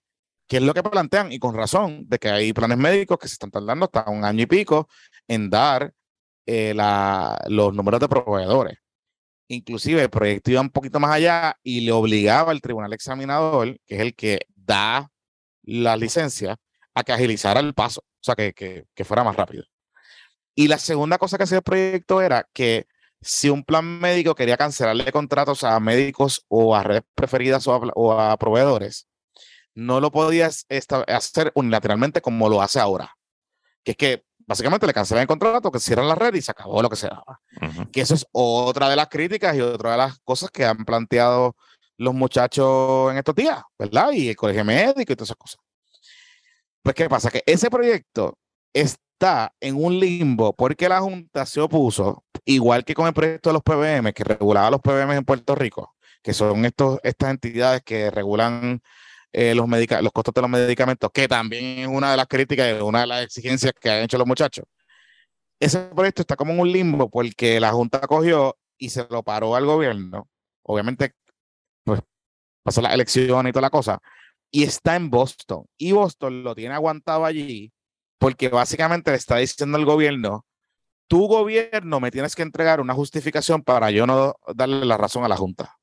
que es lo que plantean, y con razón, de que hay planes médicos que se están tardando hasta un año y pico en dar eh, la, los números de proveedores. Inclusive el proyecto iba un poquito más allá y le obligaba al tribunal examinador, que es el que da la licencia, a que agilizara el paso, sea, que, que, fuera más rápido. Y la segunda cosa que hacía el proyecto era que si un plan médico quería cancelarle contratos a médicos o a redes preferidas o a, proveedores, no lo podías hacer unilateralmente como lo hace ahora. Que es que básicamente le cancelan el contrato, que cierran la red y se acabó lo que se daba. Que eso es otra de las críticas y otra de las cosas que han planteado los muchachos en estos días, ¿verdad? Y el colegio médico y todas esas cosas. Pues, ¿qué pasa? Que ese proyecto está en un limbo porque la Junta se opuso, igual que con el proyecto de los PBM, que regulaba los PBM en Puerto Rico, que son estos, estas entidades que regulan eh, los, los costos de los medicamentos, que también es una de las críticas y una de las exigencias que han hecho los muchachos. Ese proyecto está como en un limbo porque la Junta cogió y se lo paró al gobierno. Obviamente, pues pasó la elección y toda la cosa. Y está en Boston. Y Boston lo tiene aguantado allí porque básicamente le está diciendo al gobierno, tu gobierno me tienes que entregar una justificación para yo no darle la razón a la Junta.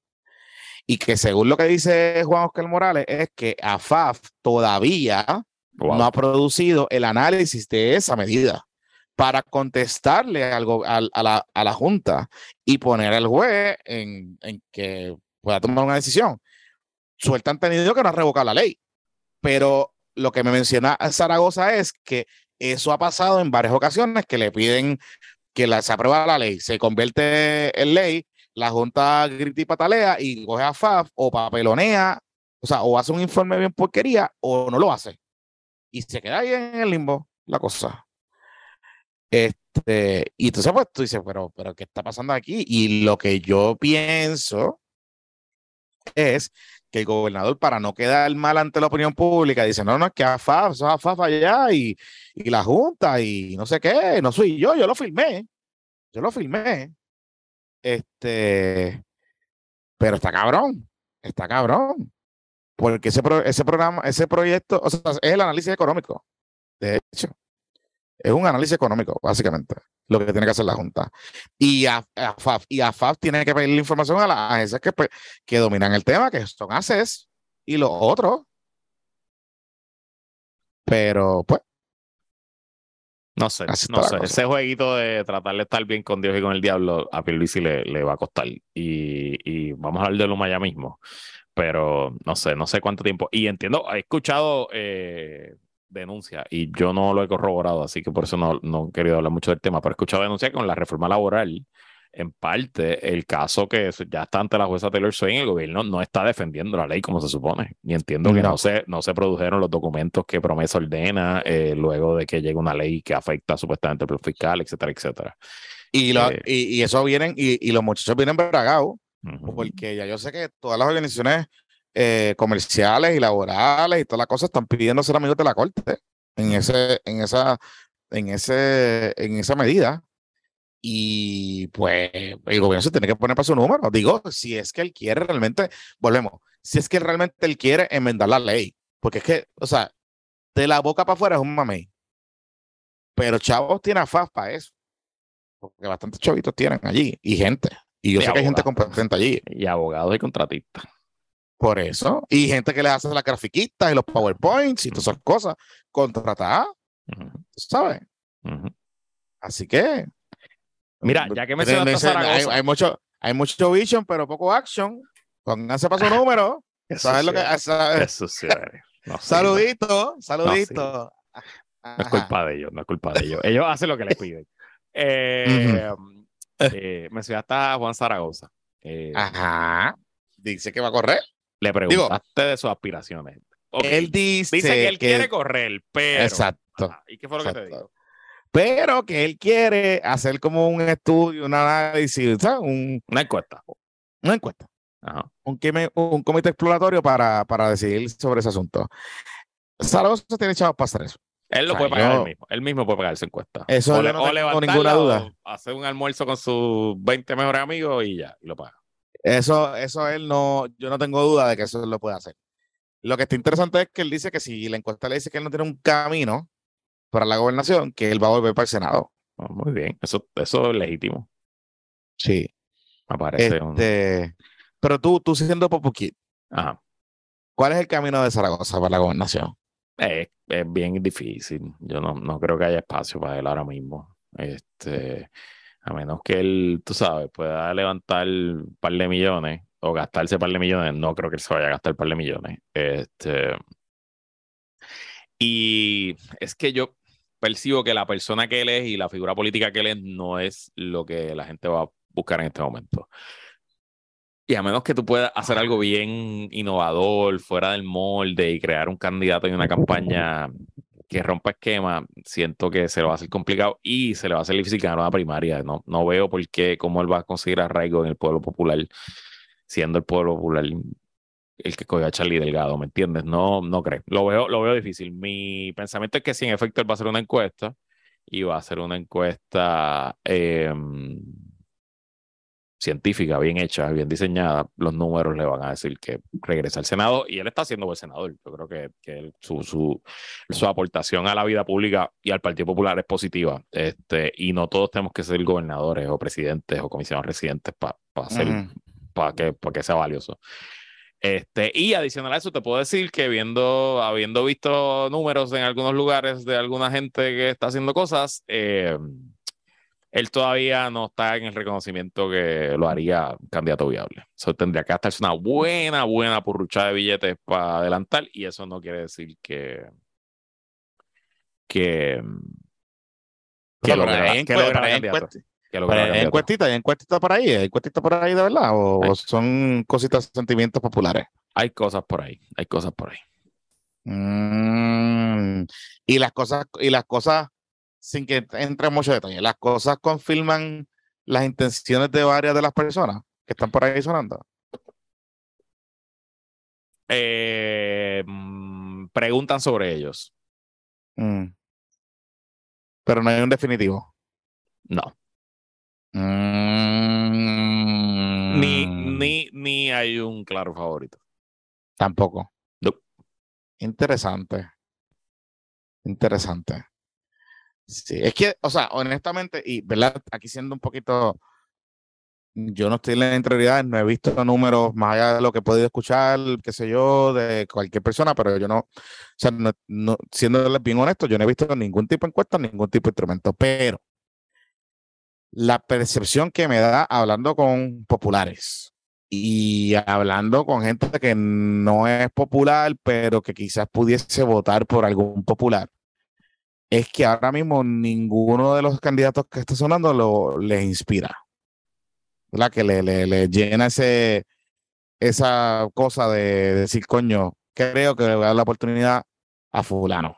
y que según lo que dice Juan Oscar Morales es que AFAF todavía no ha producido el análisis de esa medida para contestarle algo a, la, a, la, Junta y poner al juez en, en, que pueda tomar una decisión. Suelta entendido que no ha revocado la ley, pero lo que me menciona Zaragoza es que eso ha pasado en varias ocasiones que le piden que se aprueba la ley, se convierte en ley, la Junta grita y patalea y coge a FAF o papelonea, o sea, o hace un informe bien porquería o no lo hace. Y se queda ahí en el limbo la cosa. Este, y entonces, pues tú dices, pero, pero, ¿qué está pasando aquí? Y lo que yo pienso es que el gobernador, para no quedar mal ante la opinión pública, dice, no, no, es que AFAF, AFAF allá y, y la Junta y no sé qué, no soy yo, yo lo filmé, yo lo filmé. Este, pero está cabrón, está cabrón. Porque ese, ese programa, ese proyecto, o sea, es el análisis económico, de hecho. Es un análisis económico, básicamente, lo que tiene que hacer la Junta. Y AFAF, y AFAF tiene que pedir la información a las agencias que, pues, que dominan el tema, que son ACES y los otros. Pero, pues. No sé, no sé. Ese jueguito de tratar de estar bien con Dios y con el diablo, a Pierluisi le, le va a costar. Y, y vamos a hablar de Luma ya mismo. Pero no sé, no sé cuánto tiempo. Y entiendo, he escuchado eh, denuncia y yo no lo he corroborado, así que por eso no, no he querido hablar mucho del tema, pero he escuchado denuncia con la reforma laboral. En parte, el caso que ya está ante la jueza Taylor Swain, el gobierno no está defendiendo la ley como se supone. Y entiendo que no se, no se produjeron los documentos que Promesa ordena eh, luego de que llegue una ley que afecta supuestamente al fiscal, etcétera, etcétera. Y, lo, eh, y, eso vienen, y, y, los muchachos vienen bragados, porque ya yo sé que todas las organizaciones eh, comerciales y laborales y todas las cosas están pidiendo ser amigos de la corte en ese, en esa, en ese, en esa medida. Y pues el gobierno se tiene que poner para su número. Digo, si es que él quiere realmente, volvemos, si es que realmente él quiere enmendar la ley, porque es que, o sea, de la boca para afuera es un mamey. Pero chavos tiene afaz para eso. Porque bastantes chavitos tienen allí y gente. Y yo sé que hay gente competente allí. Y abogados y contratistas. Por eso. Y gente que le hace las grafiquitas y los PowerPoints y todas esas cosas. Contratada. ¿Sabes? Así que. Mira, ya que me hay, hay, mucho, hay mucho vision, pero poco action. Pónganse para su número. ¿Sabes lo que Eso sí, saludito, saludito. No, es culpa de ellos, no es culpa de ellos. Ellos hacen lo que les piden. Eh, eh, hasta Juan Zaragoza. Eh, Ajá. Dice que va a correr. Le preguntaste de sus aspiraciones. Él dice, que él quiere correr, pero. Exacto. ¿Y qué fue lo que te dijo? Pero que él quiere hacer como un estudio, un análisis, ¿sabes? una encuesta. Una encuesta. Ajá. Un, un, comité exploratorio para, para decidir sobre ese asunto. Zaragoza tiene chavos para hacer eso. Él lo puede pagar él mismo. Él mismo puede pagar su encuesta. Eso o, no tengo ninguna duda. hacer un almuerzo con sus 20 mejores amigos y ya, y lo paga. Eso, eso él no, yo no tengo duda de que eso lo puede hacer. Lo que está interesante es que él dice que si la encuesta le dice que él no tiene un camino para la gobernación, que él va a volver para el Senado. Ah, muy bien, eso, eso es legítimo. Sí. Aparece este, Pero tú, tú siendo Popuquit. ¿cuál es el camino de Zaragoza para la gobernación? Es, es bien difícil. Yo no, no creo que haya espacio para él ahora mismo. Este, a menos que él, tú sabes, pueda levantar un par de millones o gastarse un par de millones, no creo que él se vaya a gastar un par de millones. Este, y es que yo percibo que la persona que él es y la figura política que él es no es lo que la gente va a buscar en este momento. Y a menos que tú puedas hacer algo bien innovador, fuera del molde y crear un candidato y una campaña que rompa esquema, siento que se lo va a hacer complicado y se le va a hacer difícil ganar una primaria. No, no veo por qué, cómo él va a conseguir arraigo en el pueblo popular, siendo el pueblo popular el que cogió a Charlie Delgado, ¿me entiendes? No, no creo. Lo veo, lo veo difícil. Mi pensamiento es que si en efecto él va a hacer una encuesta y va a hacer una encuesta eh, científica, bien hecha, bien diseñada, los números le van a decir que regresa al Senado y él está siendo buen senador. Yo creo que, que su, su, su, aportación a la vida pública y al Partido Popular es positiva. Este, y no todos tenemos que ser gobernadores o presidentes o comisionados residentes para hacer, para que, para que sea valioso. Este, y adicional a eso, te puedo decir que viendo, habiendo visto números en algunos lugares de alguna gente que está haciendo cosas, eh, él todavía no está en el reconocimiento que lo haría candidato viable. Eso tendría que gastarse una buena, buena purrucha de billetes para adelantar, y eso no quiere decir que. que. que lo hay encuestitas, hay encuestitas por ahí, hay encuestitas por ahí de verdad, o, son cositas, sentimientos populares. Hay cosas por ahí, hay cosas por ahí. Mm, y las cosas, y las cosas, sin que entre mucho detalle, las cosas confirman las intenciones de varias de las personas que están por ahí sonando. Eh, mm, preguntan sobre ellos. Mm. Pero no hay un definitivo. No. Mm. Ni, ni, ni hay un claro favorito. Tampoco. Interesante. Interesante. Sí, es que, o sea, honestamente, y verdad, aquí siendo un poquito, yo no estoy en la interioridad, no he visto números más allá de lo que he podido escuchar, qué sé yo, de cualquier persona, pero yo no, o sea, no, no, siendo bien honesto, yo no he visto ningún tipo de encuesta, ningún tipo de instrumento, pero la percepción que me da hablando con populares y hablando con gente que no es popular, pero que quizás pudiese votar por algún popular, es que ahora mismo ninguno de los candidatos que está sonando lo, les inspira. la Que le, le, llena ese, esa cosa de decir, coño, creo que le voy a dar la oportunidad a fulano.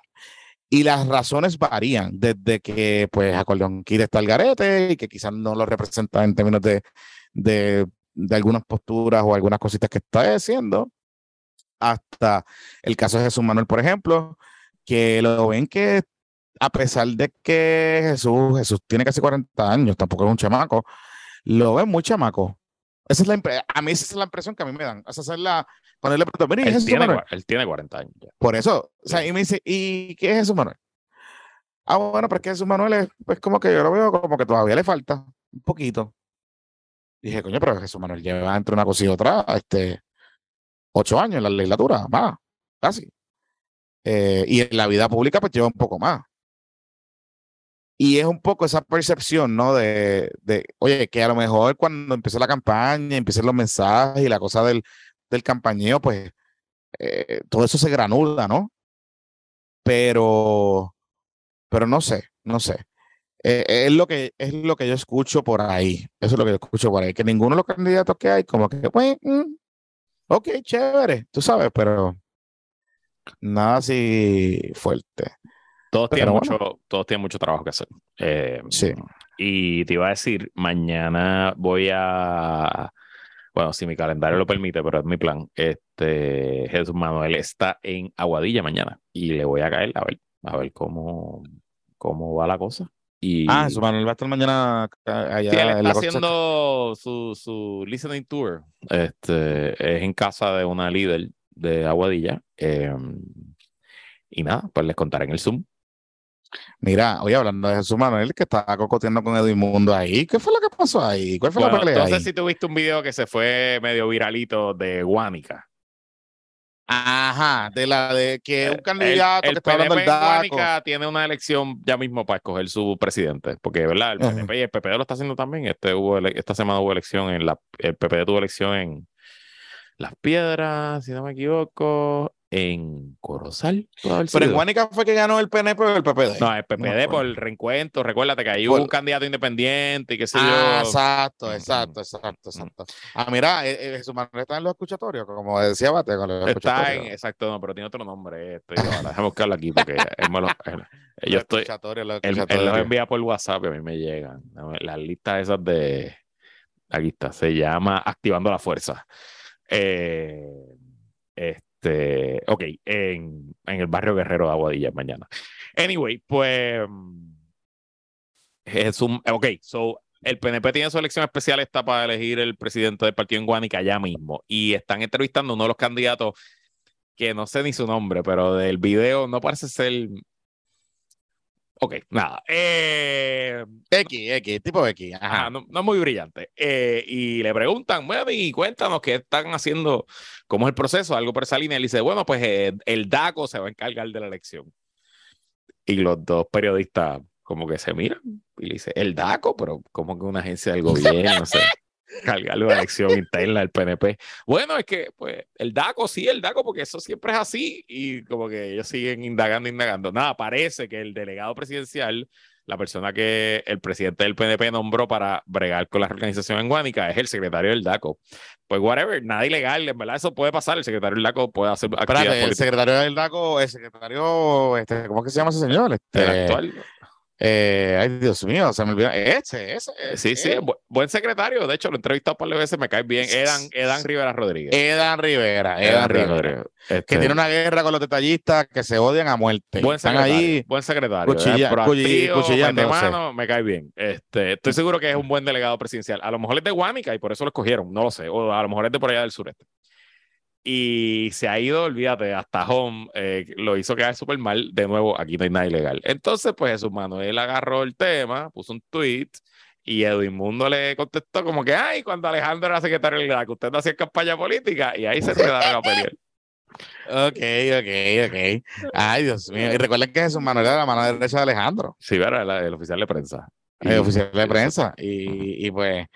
Y las razones varían, desde que pues Acordeón quiere estar al garete y que quizás no lo representa en términos de, de, algunas posturas o algunas cositas que está haciendo, hasta el caso de Jesús Manuel, por ejemplo, que lo ven que a pesar de que Jesús, Jesús tiene casi 40 años, tampoco es un chamaco, lo ven muy chamaco. Esa es la a mí esa es la impresión que a mí me dan. Esa es la, cuando le pregunto, él, tiene, él tiene 40 años. Por eso, o sea, y me dice, ¿y qué es Jesús Manuel? Ah, bueno, porque Jesús Manuel es pues, como que yo lo veo como que todavía le falta un poquito. dije, coño, pero Jesús Manuel lleva entre una cosa y otra, este, ocho años en la legislatura, más, casi. Eh, y en la vida pública, pues lleva un poco más. Y es un poco esa percepción, ¿no? De, de, oye, que a lo mejor cuando empezó la campaña, empiecen los mensajes y la cosa del, del campañeo, pues eh, todo eso se granula, ¿no? Pero, pero no sé, no sé. Eh, es, lo que, es lo que yo escucho por ahí. Eso es lo que yo escucho por ahí. Que ninguno de los candidatos que hay, como que, pues, mm, ok, chévere, tú sabes, pero nada así fuerte. Todos tienen, mucho, todos tienen mucho trabajo que hacer. Eh, sí. Y te iba a decir, mañana voy a bueno, si mi calendario lo permite, pero es mi plan. Este Jesús Manuel está en Aguadilla mañana y le voy a caer a ver, a ver cómo, cómo va la cosa. Y, ah, Jesús Manuel va a estar mañana allá. Sí, él está haciendo su, su listening tour. Este es en casa de una líder de Aguadilla. Em, y nada, pues les contaré en el Zoom Mira, oye, hablando de Jesús Manuel, que estaba cocoteando con Edmundo ahí, ¿qué fue lo que pasó ahí? ¿Cuál fue la pelea No sé si tuviste un video que se fue medio viralito de Guánica. Ajá, de la de que un candidato que está hablando del Guánica tiene una elección ya mismo para escoger su presidente, porque verdad, el PNP y el PPD lo está haciendo también. Este hubo esta semana hubo elección en la el PPD tuvo elección en Las Piedras, si no me equivoco, en Corozal. Pero en Guanica fue que ganó el PNP o el PPD. No, el PPD por el reencuentro. Recuérdate que ahí hubo un candidato independiente y qué sé ah, Exacto, exacto, exacto, exacto. Ah, mira, eh, eh, su Manuel está en los escuchatorios, como decía Bate. Con los está en, exacto, no, pero tiene otro nombre. Este, déjame buscarlo aquí porque él me lo, yo estoy. Él, él los envía por WhatsApp y a mí me llegan. Las listas esas de. Aquí está, se llama Activando la Fuerza. Eh, este este, ok, en, en, el barrio Guerrero de Aguadilla mañana. Anyway, pues es un, ok, so el PNP tiene su elección especial está para elegir el presidente del partido en Guanica ya mismo y están entrevistando uno de los candidatos que no sé ni su nombre, pero del video no parece ser Ok, nada. Eh, X, X, tipo X. Ajá. ajá, no, no es muy brillante. Eh, y le preguntan, bueno, y cuéntanos qué están haciendo, cómo es el proceso, algo por esa línea. Él dice, bueno, pues eh, el DACO se va a encargar de la elección. Y los dos periodistas como que se miran y le dice, el DACO, pero como que una agencia del gobierno, no sé, cargarle una elección interna del PNP. Bueno, es que, pues, el DACO, sí, el DACO, porque eso siempre es así y como que ellos siguen indagando, indagando. Nada, parece que el delegado presidencial, la persona que el presidente del PNP nombró para bregar con la reorganización en Guánica, es el secretario del DACO. Pues, whatever, nada ilegal, en verdad, eso puede pasar. El secretario del DACO puede hacer Espérate, el secretario del DACO, el secretario, este, ¿cómo es que se llama ese señor? El Este, actual. Eh, ay, Dios mío, se me olvidó. Ese, ese. Sí, sí, buen secretario. De hecho, lo he entrevistado por veces, me cae bien. Edan, Edan Rivera Rodríguez. Edan Rivera, Edan Edan Rivera. Que Este, tiene una guerra con los detallistas que se odian a muerte. Buen Están ahí. buen secretario. cuchilla- proactivo, mano, me cae bien. Este, estoy seguro que es un buen delegado presidencial. A lo mejor es de Guánica y por eso lo escogieron, no lo sé. O a lo mejor es de por allá del sureste. Y se ha ido, olvídate, hasta home, eh, lo hizo quedar súper mal. De nuevo, aquí no hay nada ilegal. Entonces, pues Jesús Manuel agarró el tema, puso un tweet y Edwin Mundo le contestó como que, ay, cuando Alejandro era secretario de la que usted no hacía campaña política y ahí se quedaron a pelear. Ok, ok, ok. Ay, Dios mío. Y recuerden que Jesús Manuel era la mano derecha de Alejandro, Sí, era el, el oficial de prensa. el Y- oficial de prensa. Y, y pues,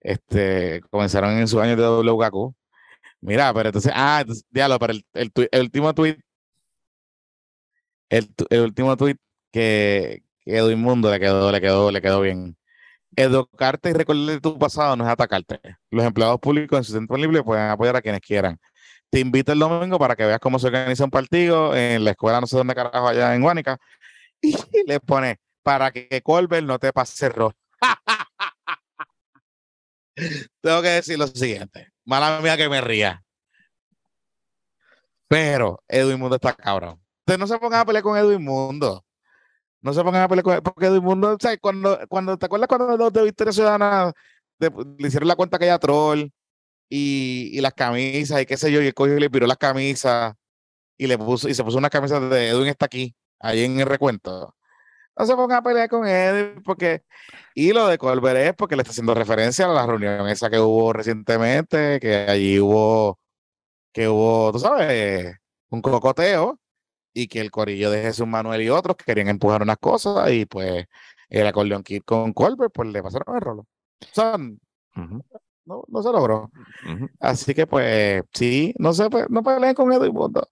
este, comenzaron en sus años de WKQ. Mira, pero entonces, ah, entonces, diablo, pero el, el, último tweet, el, el último tweet que, que Edwin Mundo le quedó, le quedó, le quedó bien. Educarte y recordar tu pasado no es atacarte. Los empleados públicos en su tiempo libre pueden apoyar a quienes quieran. Te invito el domingo para que veas cómo se organiza un partido en la escuela no sé dónde carajo allá en Guánica y le pone para que Colbert no te pase rojo. Tengo que decir lo siguiente. Mala mía que me ría. Pero Edwin Mundo está cabrón. Ustedes no se pongan a pelear con Edwin Mundo. No se pongan a pelear con él, porque Edwin Mundo, sea, cuando, cuando, ¿te acuerdas cuando los de Victoria Ciudadana le hicieron la cuenta que ella troll y, las camisas y qué sé yo, y el cogió le piró las camisas y le puso, y se puso unas camisas de Edwin está aquí, ahí en el recuento. No se pongan a pelear con Edwin porque, y lo de Colbert es porque le está haciendo referencia a la reunión esa que hubo recientemente, que allí hubo, que hubo, tú sabes, un cocoteo y que el corillo de Jesús Manuel y otros querían empujar unas cosas y pues el acordeón kit con Colbert pues le pasaron el rolo. O sea, no, no se logró. Así que pues sí, no se no peleen con Edwin Mundo.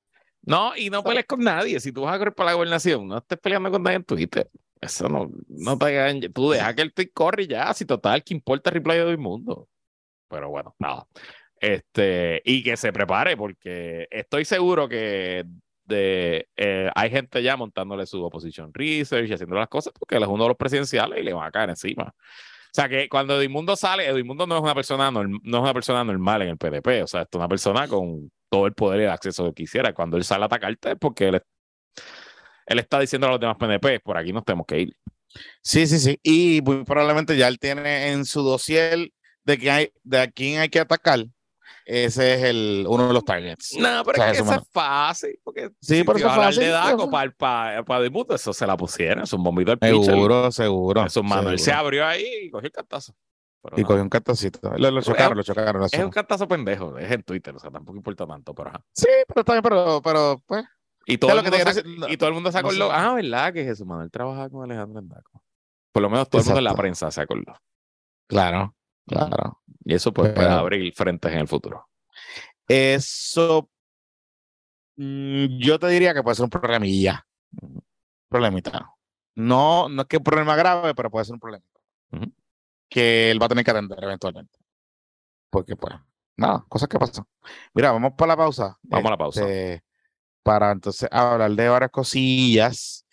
No, y no pelees con nadie. Si tú vas a correr para la gobernación, no estés peleando con nadie en Twitter. Eso no, no te hagan. Tú deja que el tweet corre y ya. Si total, que importa el replay de todo el mundo. Pero bueno, nada. Este, y que se prepare, porque estoy seguro que de, eh, hay gente ya montándole su opposition research y haciendo las cosas porque él es uno de los presidenciales y le van a caer encima. O sea que cuando Edmundo sale, Edmundo no es una persona no es una persona normal en el PDP, o sea, es una persona con todo el poder y el acceso que quisiera. Cuando él sale a atacarte es porque él, él está diciendo a los demás PNP, por aquí nos tenemos que ir. Sí, sí, sí. Y muy probablemente ya él tiene en su dossier de que hay, de a quién hay que atacar. Ese es el uno de los targets. No, pero O sea, es que eso es fácil. Porque Sí, si pero eso es fácil, de Daco eso- para, para, para Edmundo, eso se la pusieron, es un bombito al pitcher. Seguro, seguro. Eso, Manuel se seguro. abrió ahí y cogió el cantazo. Pero Y no, cogió un cartacito. Lo, lo chocaron, un- lo chocaron. Es un no. cantazo pendejo, es en Twitter, o sea, tampoco importa tanto, pero ajá. Sí, pero está bien, pero, pero pues. Y todo, el mundo decir, y todo el mundo se no acordó. sé. Ah, ¿verdad? Que Jesús Manuel trabajaba con Alejandro en Daco. Por lo menos todo el mundo en la prensa se acordó. Claro, claro. Y eso pues puede Pero- abrir frentes en el futuro. Eso. mm, yo te diría que puede ser un problemilla. Problemita. No, no es que un problema grave, pero puede ser un problema. Ujú. Que él va a tener que atender eventualmente. Porque, pues, nada, cosas que pasan. Mira, vamos para la pausa. Vamos a la pausa. Este, para entonces hablar de varias cosillas.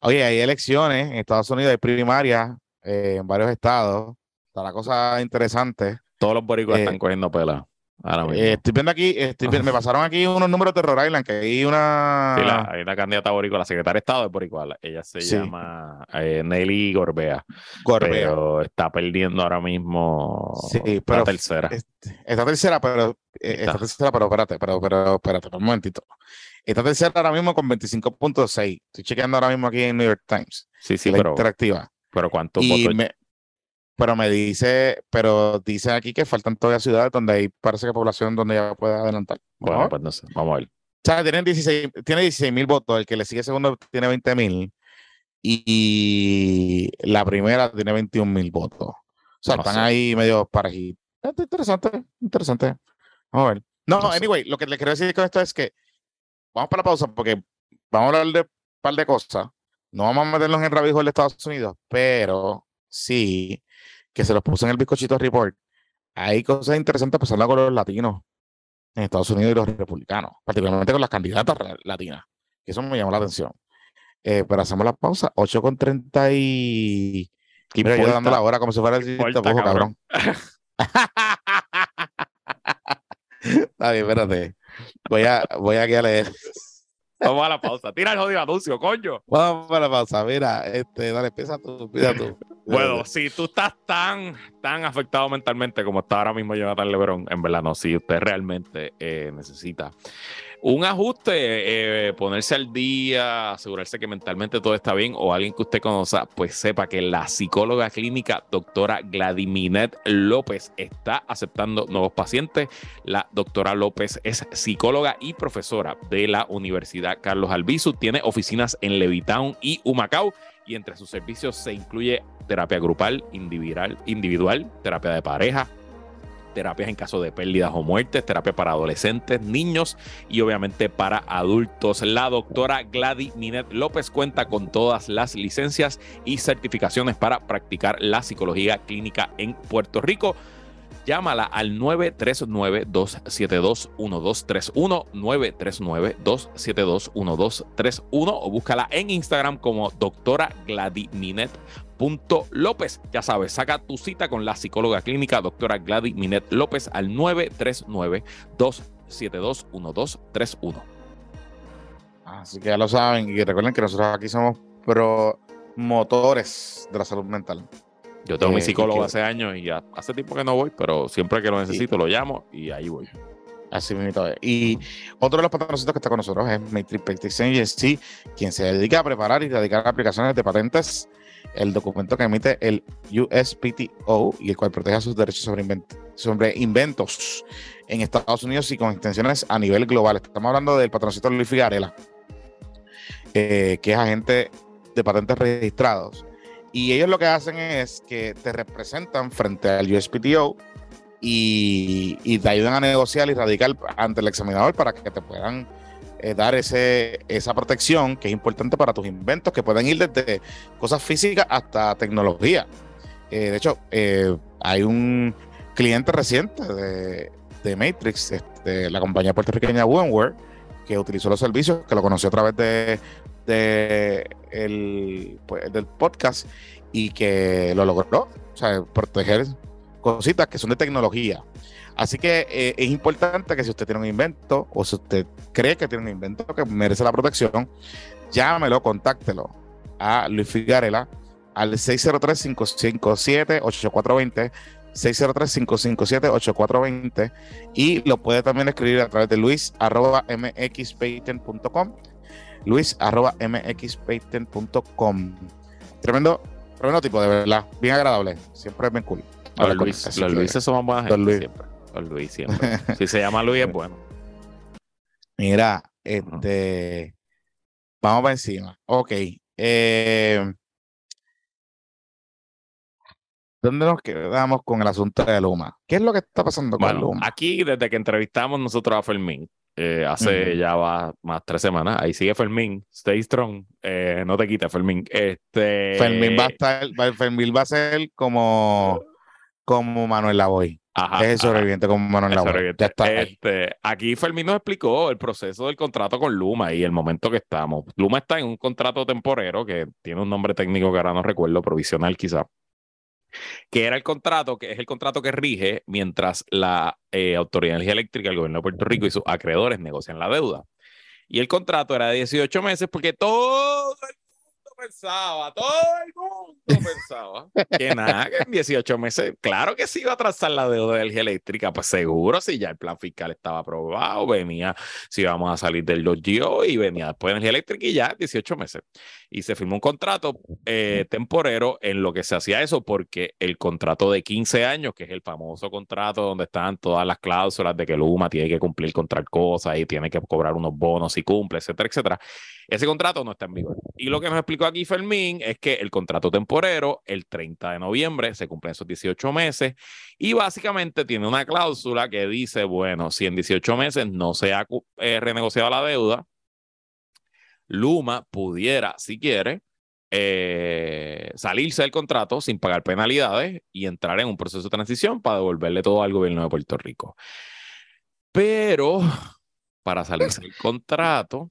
Oye, hay elecciones en Estados Unidos, hay primarias eh, en varios estados. Está la cosa interesante. Todos los boricuas eh, están cogiendo pela. Ahora mismo. Eh, estoy viendo aquí, estoy me pasaron aquí unos números de Rhode Island, que hay una... Sí, la- hay una candidata boricua, la secretaria de Estado de Boricua. Ella se Sí. llama eh, Nelly Gorbea. Gorbea. Pero está perdiendo ahora mismo Sí, la tercera. Esta tercera, pero... eh, Está. tercera, pero espérate, pero, pero, espérate, un momentito. Está tercera ahora mismo con 25.6. Estoy chequeando ahora mismo aquí en New York Times. Sí, sí, la pero, interactiva. pero ¿cuántos votos? me- pero me dice, pero dice aquí que faltan todavía ciudades donde hay, parece que población donde ya puede adelantar. Bueno, pues no sé, vamos a ver. O sea, tienen 16, tiene 16 mil votos, el que le sigue segundo tiene 20 mil y la primera tiene 21 mil votos. O sea, No están sé. ahí medio parejitos. Está interesante, interesante. Vamos a ver. No, No sé. anyway, lo que le quiero decir con esto es que vamos para la pausa porque vamos a hablar de un par de cosas. No vamos a meternos en el rabijo de Estados Unidos, pero sí que se los puso en el bizcochito report. Hay cosas interesantes pasando con los latinos en Estados Unidos y los republicanos, particularmente con las candidatas latinas. que Eso me llamó la atención. Eh, pero hacemos la pausa, 8 con 30 y... ¿Qué Mira, yo dando la hora como si fuera el ¿Qué siguiente importa, pujo, cabrón? cabrón. Está bien, espérate. Voy a, voy aquí a leer. Vamos a la pausa. Tira el jodido anuncio, coño. Vamos para la pausa. Mira, este, dale, empieza tú, empieza tú. Bueno, si tú estás tan, tan afectado mentalmente como está ahora mismo Jonathan Lebron, en verdad no, si usted realmente eh, necesita un ajuste, eh, ponerse al día, asegurarse que mentalmente todo está bien o alguien que usted conozca, pues sepa que la psicóloga clínica doctora Gladiminet López está aceptando nuevos pacientes. La doctora López es psicóloga y profesora de la Universidad Carlos Albizu, tiene oficinas en Levitown y Humacao y entre sus servicios se incluye terapia grupal, individual, individual, terapia de pareja, terapias en caso de pérdidas o muertes, terapia para adolescentes, niños y obviamente para adultos. La doctora Gladys Minet López cuenta con todas las licencias y certificaciones para practicar la psicología clínica en Puerto Rico. Llámala al 939-272-1231, 939-272-1231 o búscala en Instagram como doctora López. Ya sabes, saca tu cita con la psicóloga clínica doctora Gladys Minet López al 939-272-1231. Así que ya lo saben y recuerden que nosotros aquí somos promotores de la salud mental. Yo tengo Eh, mi y psicólogo que- hace años y ya hace tiempo que no voy, pero siempre que lo necesito lo llamo y ahí voy. Así mismo. Y otro de los patroncitos que está con nosotros es Matrix Patents Agency, quien se dedica a preparar y dedicar aplicaciones de patentes, el documento que emite el USPTO y el cual protege sus derechos sobre, invent- sobre inventos en Estados Unidos y con extensiones a nivel global. Estamos hablando del patroncito Luis Figarela, eh, que es agente de patentes registrados. Y ellos lo que hacen es que te representan frente al USPTO y, te ayudan a negociar y radicar ante el examinador para que te puedan eh, dar ese, esa protección que es importante para tus inventos, que pueden ir desde cosas físicas hasta tecnología. Eh, de hecho, eh, hay un cliente reciente de, de Matrix, este, la compañía puertorriqueña Womenware, que utilizó los servicios, que lo conoció a través de, de pues, del podcast y que lo logró, o sea, proteger cositas que son de tecnología. Así que eh, es importante que si usted tiene un invento o si usted cree que tiene un invento que merece la protección, llámelo, contáctelo a Luis Figarela al 603-557-8420, 603-557-8420 y lo puede también escribir a través de luis arroba mxpatent.com luis arroba mxpatent.com tremendo, tremendo tipo, de verdad, bien agradable, siempre es bien cool. Los Luis, los que- Luises buenas Don gente Luis. siempre. Los Luis siempre. si se llama Luis es bueno. Mira, este. Vamos para encima. Ok. eh, ¿Dónde nos quedamos con el asunto de Luma? ¿Qué es lo que está pasando con Bueno, Luma? aquí desde que entrevistamos nosotros a Fermín, eh, hace ya va más tres semanas, ahí sigue Fermín, stay strong, eh, no te quites Fermín. Este, Fermín va a estar, Fermín va a ser como, como Manuel Lavoy. Ajá, es el ajá. sobreviviente como Manuel El Lavoy. Ya está. Este, aquí Fermín nos explicó el proceso del contrato con Luma y el momento que estamos. Luma está en un contrato temporero que tiene un nombre técnico que ahora no recuerdo, provisional quizá, que era el contrato, que es el contrato que rige mientras la eh, Autoridad de Energía Eléctrica, el gobierno de Puerto Rico y sus acreedores negocian la deuda. Y el contrato era de 18 meses porque todo el pensaba, todo el mundo pensaba que nada, que en 18 meses, claro que sí iba a trazar la deuda de energía eléctrica, pues seguro, si ya el plan fiscal estaba aprobado, venía, si íbamos a salir del 2GO y venía después de energía eléctrica y ya 18 meses. Y se firmó un contrato eh, temporero en lo que se hacía eso, porque el contrato de 15 años, que es el famoso contrato donde están todas las cláusulas de que Luma tiene que cumplir con tal cosa y tiene que cobrar unos bonos si cumple, etcétera, etcétera, ese contrato no está en vigor. Y lo que nos explicó aquí Fermín es que el contrato temporero, el 30 de noviembre, se cumplen esos 18 meses y básicamente tiene una cláusula que dice, bueno, si en 18 meses no se ha eh, renegociado la deuda, Luma pudiera, si quiere, eh, salirse del contrato sin pagar penalidades y entrar en un proceso de transición para devolverle todo al gobierno de Puerto Rico. Pero para salirse del contrato,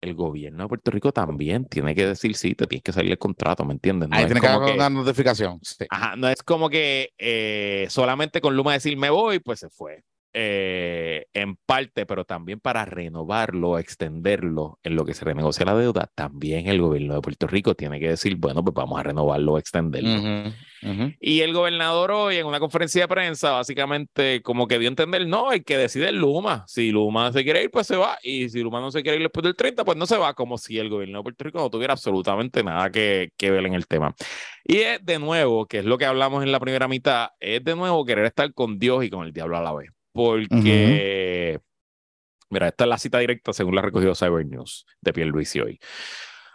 el gobierno de Puerto Rico también tiene que decir, sí, te tienes que salir del contrato, ¿me entiendes? Ahí tiene que haber una notificación. Ajá, no es como que eh, solamente con Luma decir me voy, pues se fue. Eh, en parte, pero también para renovarlo, extenderlo en lo que se renegocia la deuda, también el gobierno de Puerto Rico tiene que decir, bueno, pues vamos a renovarlo, extenderlo. Y el gobernador hoy en una conferencia de prensa básicamente como que dio a entender, no, hay que decidir Luma. Si Luma se quiere ir, pues se va. Y si Luma no se quiere ir después del 30, pues no se va, como si el gobierno de Puerto Rico no tuviera absolutamente nada que, que ver en el tema. Y es de nuevo, que es lo que hablamos en la primera mitad, es de nuevo querer estar con Dios y con el diablo a la vez porque, mira, esta es la cita directa según la recogido Cyber News de Pierre Luis hoy.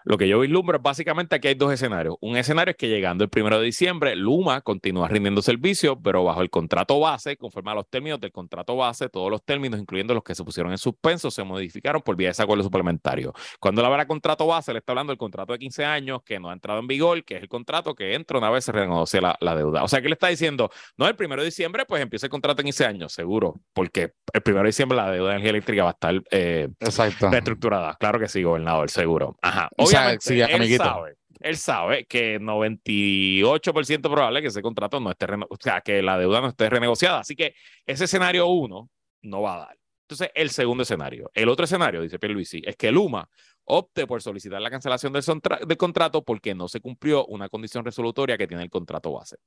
Lo que yo vislumbro es básicamente aquí hay dos escenarios. Un escenario es que llegando el primero de diciembre, Luma continúa rindiendo servicio, pero bajo el contrato base, conforme a los términos del contrato base, todos los términos, incluyendo los que se pusieron en suspenso, se modificaron por vía de ese acuerdo suplementario. Cuando la habla contrato base, le está hablando del contrato de 15 años que no ha entrado en vigor, que es el contrato que entra una vez se renegocia la, la deuda. O sea, que le está diciendo, no, el primero de diciembre, pues empieza el contrato en 15 años, seguro, porque el primero de diciembre la deuda de energía eléctrica va a estar eh, reestructurada. Claro que sí, gobernador, seguro. Ajá él sabe, él sabe que 98% probable que ese contrato no esté, o sea, que la deuda no esté renegociada. Así que ese escenario uno no va a dar. Entonces, el segundo escenario. El otro escenario, dice Pierluisi, es que Luma opte por solicitar la cancelación del, del contrato porque no se cumplió una condición resolutoria que tiene el contrato base.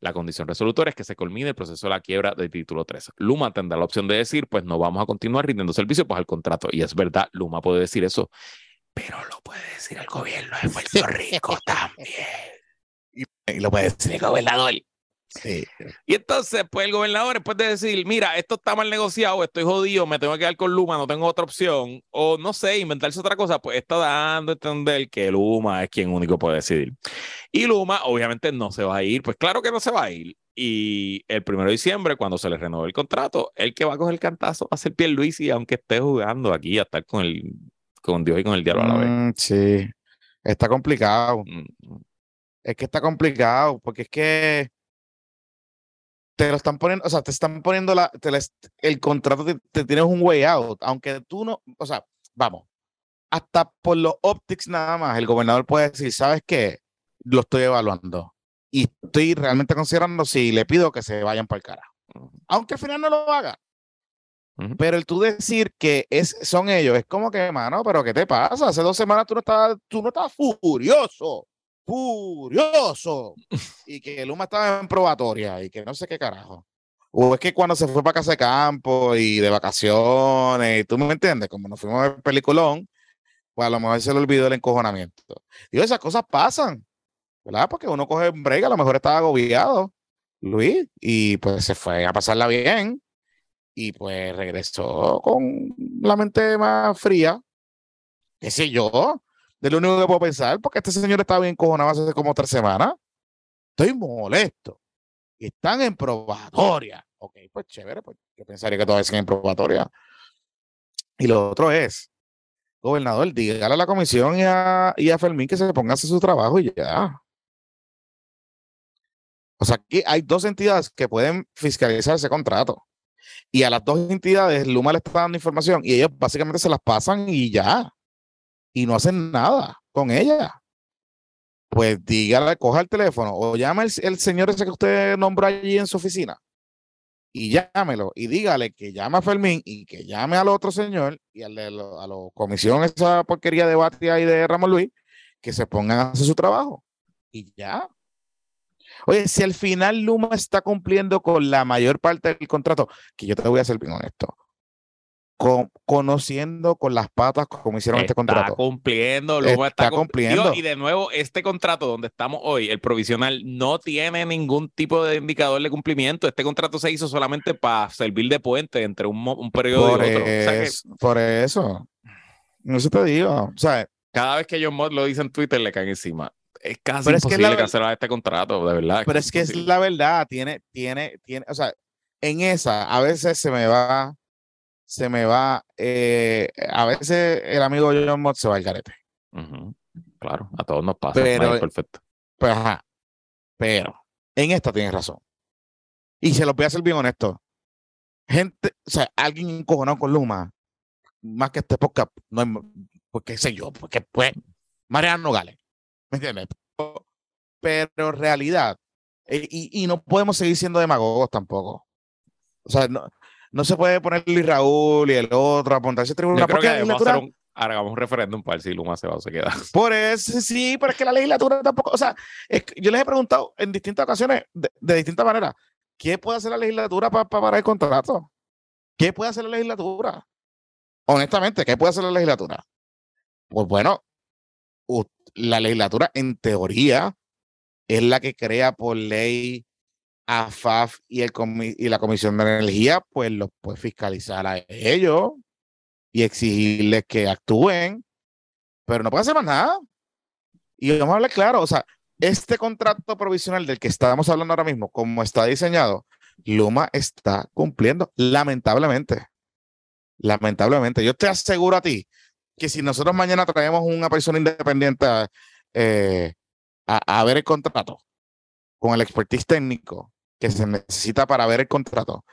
La condición resolutoria es que se culmine el proceso de la quiebra del título 3. Luma tendrá la opción de decir, pues no vamos a continuar rindiendo servicio pues al contrato. Y es verdad, Luma puede decir eso pero lo puede decir el gobierno de Puerto Rico también. Y, lo puede decir el gobernador. Sí. Y entonces, pues el gobernador, después de decir, mira, esto está mal negociado, estoy jodido, me tengo que quedar con Luma, no tengo otra opción, o no sé, inventarse otra cosa, pues está dando a entender que Luma es quien único puede decidir. Y Luma, obviamente, no se va a ir, pues claro que no se va a ir. Y el primero de diciembre, cuando se le renueve el contrato, el que va a coger el cantazo va a ser y aunque esté jugando aquí a estar con el con Dios y con el diablo a la vez. Mm, sí, está complicado. Mm, mm. Es que está complicado, porque es que te lo están poniendo, o sea, te están poniendo la, el contrato, te, tienes un way out, aunque tú no, o sea, vamos, hasta por los optics nada más, el gobernador puede decir, ¿sabes qué? Lo estoy evaluando y estoy realmente considerando si le pido que se vayan para el cara. Aunque al final no lo haga, pero el tú decir que es, son ellos, es como que, mano, pero ¿qué te pasa? Hace dos semanas tú no estabas, tú no estabas furioso, furioso. y que Luma estaba en probatoria y que no sé qué carajo. O es que cuando se fue para casa de campo y de vacaciones, tú me entiendes, como nos fuimos a ver peliculón, pues a lo mejor se le olvidó el encojonamiento. Y esas cosas pasan, ¿verdad? Porque uno coge un break, a lo mejor estaba agobiado, Luis, y pues se fue a pasarla bien y pues regresó con la mente más fría, qué sé yo, de lo único que puedo pensar, porque este señor estaba bien cojonado hace como tres semanas. Estoy molesto. Están en probatoria. Ok, pues chévere, pues yo pensaría que todavía siguen en probatoria. Y lo otro es, gobernador, dígale a la comisión y a, y a Fermín que se ponga a hacer su trabajo y ya. O sea, aquí hay dos entidades que pueden fiscalizar ese contrato. Y a las dos entidades, Luma le está dando información y ellos básicamente se las pasan y ya. Y no hacen nada con ella. Pues dígale, coja el teléfono o llame el, señor ese que usted nombró allí en su oficina y llámelo y dígale que llame a Fermín y que llame al otro señor y al a la comisión, esa porquería de Batia y de Ramón Luis, que se pongan a hacer su trabajo. Y ya. Oye, si al final Luma está cumpliendo con la mayor parte del contrato, que yo te voy a ser bien honesto, conociendo con las patas como hicieron este contrato. Está cumpliendo, Luma está, cumpliendo. Y de nuevo, este contrato donde estamos hoy, el provisional, no tiene ningún tipo de indicador de cumplimiento. Este contrato se hizo solamente para servir de puente entre un, periodo y otro. por eso. No se te digo. O sea, cada vez que John Mott lo dice en Twitter, le caen encima. Es casi imposible que cancelar este contrato, de verdad. Pero es, que es la verdad, tiene, tiene, tiene, o sea, en esa, a veces se me va, se me va, eh, a veces el amigo John Mott se va al garete. Claro, a todos nos pasa. Pero, perfecto. Pues, ajá, pero en esta tienes razón. Y se lo voy a hacer bien honesto. Gente, o sea, alguien encojonado con Luma, más que este podcast, no hay, pues qué sé yo, porque pues Mariano Nogales, ¿me entiendes? Pero, realidad, eh, y, y, no podemos seguir siendo demagogos tampoco. O sea, no, no se puede poner Luis Raúl y el otro a apuntarse tribunal. Yo creo que hacer un, hagamos un referéndum para ver si Luma se va o se queda. Por eso sí, pero es que la legislatura tampoco, o sea, yo les he preguntado en distintas ocasiones, de, distintas maneras, ¿qué puede hacer la legislatura para parar el contrato? ¿Qué puede hacer la legislatura? Honestamente, ¿qué puede hacer la legislatura? Pues bueno, la legislatura en teoría es la que crea por ley a FAF y, el y la Comisión de Energía, pues los puede fiscalizar a ellos y exigirles que actúen, pero no puede hacer más nada. Y vamos a hablar claro, o sea, este contrato provisional del que estábamos hablando ahora mismo, como está diseñado, Luma está cumpliendo, lamentablemente. Lamentablemente. Yo te aseguro a ti que si nosotros mañana traemos una persona independiente eh, a, ver el contrato, con el expertise técnico que se necesita para ver el contrato,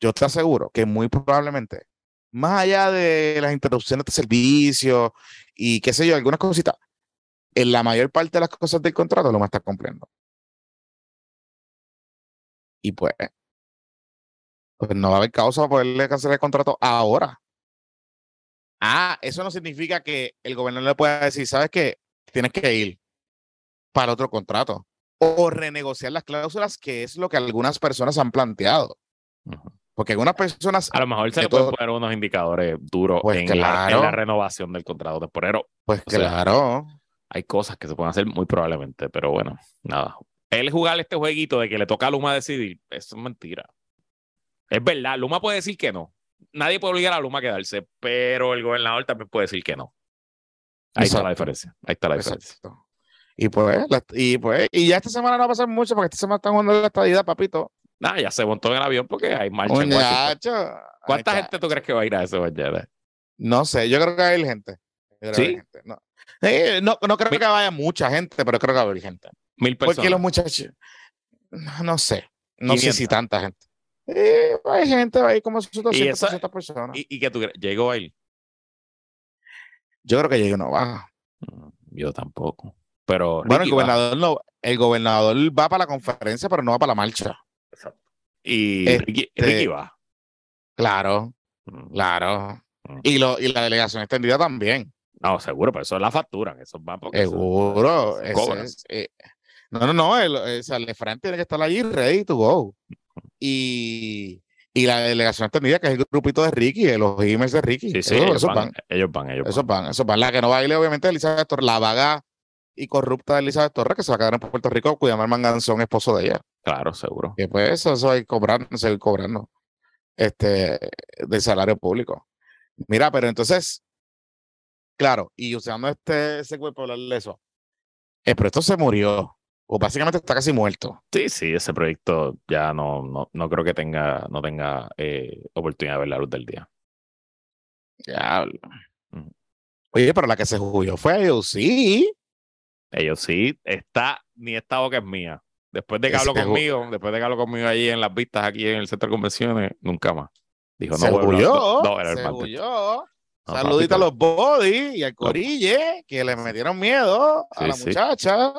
yo te aseguro que muy probablemente, más allá de las interrupciones de servicio y qué sé yo, algunas cositas, en la mayor parte de las cosas del contrato lo a estar cumpliendo. Y pues, pues no va a haber causa para poderle cancelar el contrato ahora. Ah, eso no significa que el gobernador le pueda decir, ¿sabes qué? Tienes que ir para otro contrato o renegociar las cláusulas, que es lo que algunas personas han planteado. Porque algunas personas. A lo mejor se le pueden poner unos indicadores duros pues en, la, renovación del contrato temporero. Pues claro. hay cosas que se pueden hacer muy probablemente, pero bueno, nada. Él jugar este jueguito de que le toca a Luma decidir, eso es mentira. Es verdad, Luma puede decir que no, nadie puede obligar a Luma a quedarse, pero el gobernador también puede decir que no. Ahí está la diferencia. Ahí está la diferencia. Y pues, y pues, y ya esta semana no va a pasar mucho porque esta semana están jugando la estadía, papito. Nada, ya se montó en el avión porque hay marcha. ¿Cuánta gente tú crees que va a ir a eso mañana? No sé, yo creo que hay gente. ¿Sí? No. no, creo que vaya mucha gente, pero creo que va a haber gente. Mil personas. Porque los muchachos, no sé, no sé si tanta gente. Eh, hay gente ahí como 200, ¿Y personas. ¿Y, qué tú crees? ¿Llegó a ir? Yo creo que llegó no va. Mm, yo tampoco. Pero bueno, el gobernador no, el gobernador va para la conferencia, pero no va para la marcha. Exacto. Y Ricky, este, va. Claro, mm. claro. Mm. Y, lo, y la delegación extendida también. No, seguro, pero eso es la factura. Eso va porque seguro. Eh, no, no, no. El, el, el, frente tiene que estar allí ready to go y, y la delegación extendida, que es el grupito de Ricky, los emails de Ricky. Sí, sí, ellos, van, ellos van, ellos van. Esos van, La que no ir, obviamente, Elizabeth Torres, la vaga y corrupta de Elizabeth Torres, que se va a quedar en Puerto Rico cuidando al manganzón esposo de ella. Claro, seguro. Y pues eso, eso hay que cobrar, seguir cobrando este, del salario público. Mira, pero entonces, claro, y usando este, ese cuerpo hablar de eso, eh, pero esto se murió o básicamente está casi muerto. Sí, sí, ese proyecto ya no, no, no creo que tenga, no tenga eh, oportunidad de ver la luz del día. Ya. Oye, pero la que se jugó fue ellos sí. Ellos sí, está, ni esta boca es mía. Después de que habló conmigo, después de que habló conmigo allí en las vistas, aquí en el centro de convenciones, nunca más. Dijo, no, se huyó, no, era se huyó. Saludita a los body y al corille que le metieron miedo a la muchacha.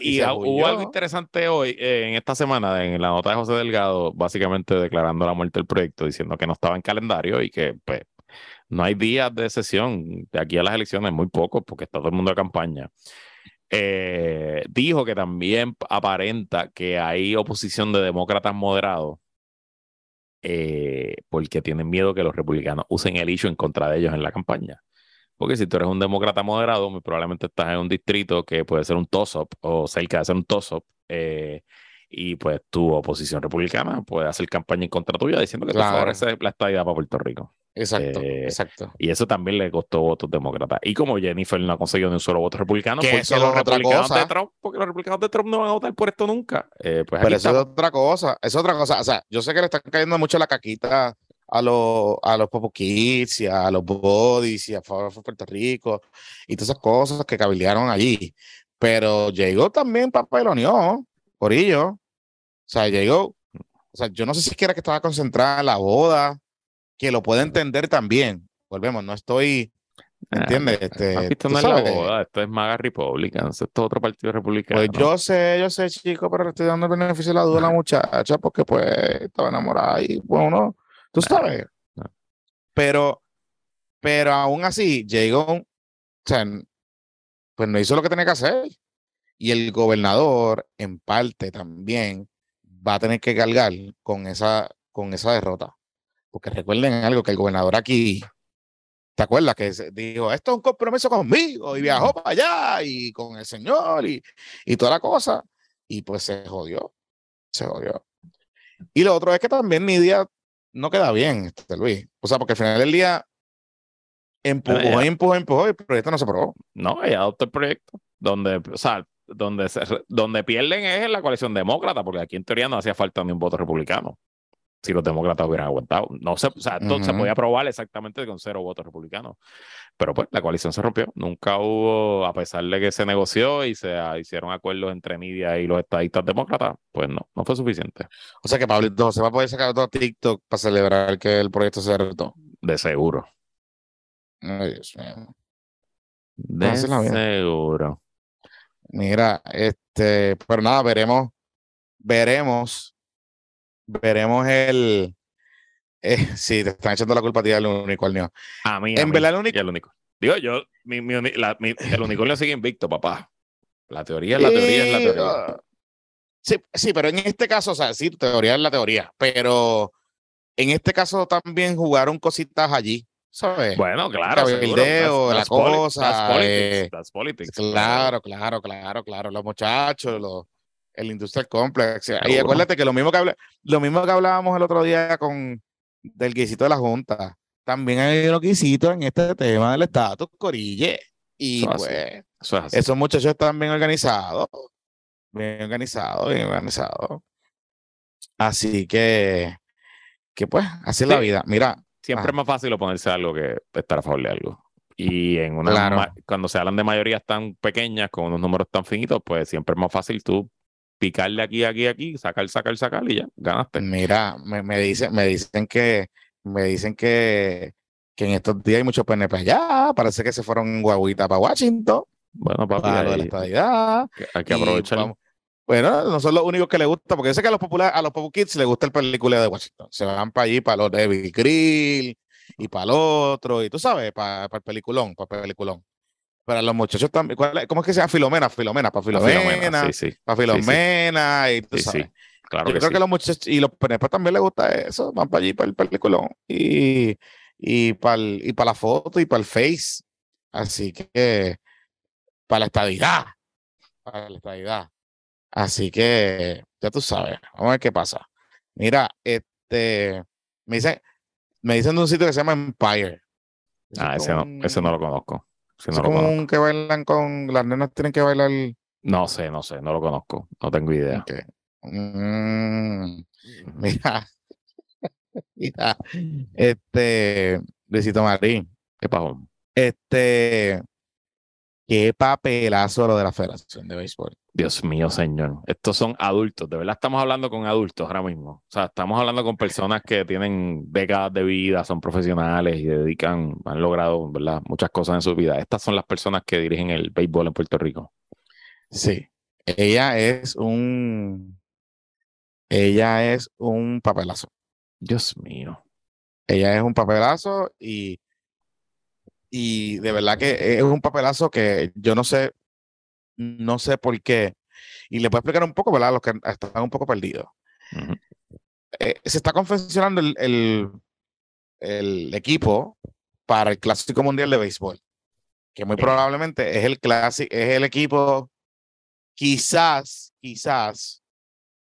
y, hubo algo interesante hoy, eh, en esta semana, en la nota de José Delgado, básicamente declarando la muerte del proyecto, diciendo que no estaba en calendario y que pues, no hay días de sesión de aquí a las elecciones, muy poco, porque está todo el mundo de campaña. eh, dijo que también aparenta que hay oposición de demócratas moderados eh, porque tienen miedo que los republicanos usen el issue en contra de ellos en la campaña. Porque si tú eres un demócrata moderado, muy probablemente estás en un distrito que puede ser un toss-up o cerca de ser un toss-up. Eh, y pues tu oposición republicana puede hacer campaña en contra tuya diciendo que claro. favorece la estadía para Puerto Rico. Exacto, eh, exacto. Y eso también le costó votos demócratas. Y como Jennifer no ha conseguido ni un solo voto republicano, porque los, republicanos de Trump, porque los republicanos de Trump no van a votar por esto nunca. Eh, pues Pero eso es otra cosa, es otra cosa. O sea, yo sé que le están cayendo mucho la caquita a los, a los Popo Kids y a los Bodies y a favor de Puerto Rico y todas esas cosas que cabildearon allí. Pero llegó también por ello. O sea, llegó, o sea, yo no sé si quiera que estaba concentrada en la boda, que lo puede entender también. Volvemos, no estoy, ¿entiendes? Este, visto no es la boda, esto es MAGA Republicans, esto es otro partido republicano. Pues yo sé, yo sé, chico, pero le estoy dando el beneficio de la duda a la muchacha porque pues estaba enamorada y bueno, tú sabes. Pero, pero aún así, llegó, o sea, pues no hizo lo que tenía que hacer. Y el gobernador, en parte también, va a tener que cargar con esa, con esa derrota. Porque recuerden algo que el gobernador aquí, ¿te acuerdas? Que dijo, esto es un compromiso conmigo y viajó para allá y con el señor y, y toda la cosa. Y pues se jodió, se jodió. Y lo otro es que también Nidia no queda bien, este Luis. O sea, porque al final del día empujó, empujó, empujó y el proyecto no se aprobó. No, ella adoptó el proyecto. Donde, o sea, donde, se, donde pierden es en la coalición demócrata, porque aquí en teoría no hacía falta ni un voto republicano. Si los demócratas hubieran aguantado. No se, o sea, entonces se podía aprobar exactamente con cero votos republicanos. Pero pues la coalición se rompió. Nunca hubo, a pesar de que se negoció y se hicieron acuerdos entre Nidia y los estadistas demócratas, pues no, no fue suficiente. O sea que Pablito se va a poder sacar otro TikTok para celebrar que el proyecto se derrotó. De seguro. Ay, Dios mío. De seguro. Mira, este, pero nada, veremos, veremos, veremos el. Eh, sí, te están echando la culpa a ti del unicornio. A mí, en verdad, el único. El único. Digo, yo, mi, mi, la, mi, el unicornio sigue invicto, papá. La teoría es la teoría, es la teoría. Sí, sí, pero en este caso, o sea, sí, teoría es la teoría, pero en este caso también jugaron cositas allí. ¿sabes? Bueno, claro. El video, la cosa. Las politics, claro, claro, claro, claro. Los muchachos, los, el Industrial Complex. Y acuérdate que lo mismo que, lo mismo que hablábamos el otro día con del guisito de la Junta. También hay unos guisitos en este tema del estatus, Corille. Y pues, esos muchachos están bien organizados. Bien organizados, bien organizados. Así que, que pues, así es la vida. Mira, Siempre es más fácil oponerse a algo que estar a favor de algo. Y en una cuando se hablan de mayorías tan pequeñas, con unos números tan finitos, pues siempre es más fácil tú picarle aquí, aquí, aquí, sacar, sacar, sacar y ya, ganaste. Mira, me, me, dicen, me dicen que, me dicen que, que en estos días hay muchos PNP allá, parece que se fueron guaguita para Washington. Bueno, papi, para la estadidad. Hay que aprovechar. Bueno, no son los únicos que les gusta, porque yo sé que a los populares, a los Popu Kids les gusta el película de Washington. Se van para allí, para los David Grill y para el otro, y tú sabes, para, para el peliculón, para el peliculón. Para los muchachos también, ¿cómo es que se llama? Filomena, Filomena, para Filomena, sí, sí. para Filomena, y tú sabes. Claro yo creo que los muchachos y los PNP también les gusta eso, van para allí, para el peliculón, y, y, para el, y para la foto y para el face. Así que, para la estadidad, para la estadidad. Así que ya tú sabes, vamos a ver qué pasa. Mira, este, me dicen, me dicen de un sitio que se llama Empire. Ah, ese no, ese no lo conozco. Ese no como un que bailan con, las nenas tienen que bailar. No sé, no sé, no lo conozco, no tengo idea. Mm, mira, mira, este, Luisito Marín. ¿Qué pasó? Este, qué papelazo lo de la Federación de Béisbol. Dios mío, señor. Estos son adultos. De verdad estamos hablando con adultos ahora mismo. O sea, estamos hablando con personas que tienen décadas de vida, son profesionales y dedican, han logrado, ¿verdad? Muchas cosas en su vida. Estas son las personas que dirigen el béisbol en Puerto Rico. Sí. Ella es un. Ella es un papelazo. Dios mío. Ella es un papelazo y. Y de verdad que es un papelazo que yo no sé No sé por qué. Y le puedo explicar un poco, ¿verdad? A los que están un poco perdidos. Eh, se está confeccionando el, el, el, equipo para el Clásico Mundial de Béisbol, que muy probablemente es el, clásico, es el equipo quizás, quizás,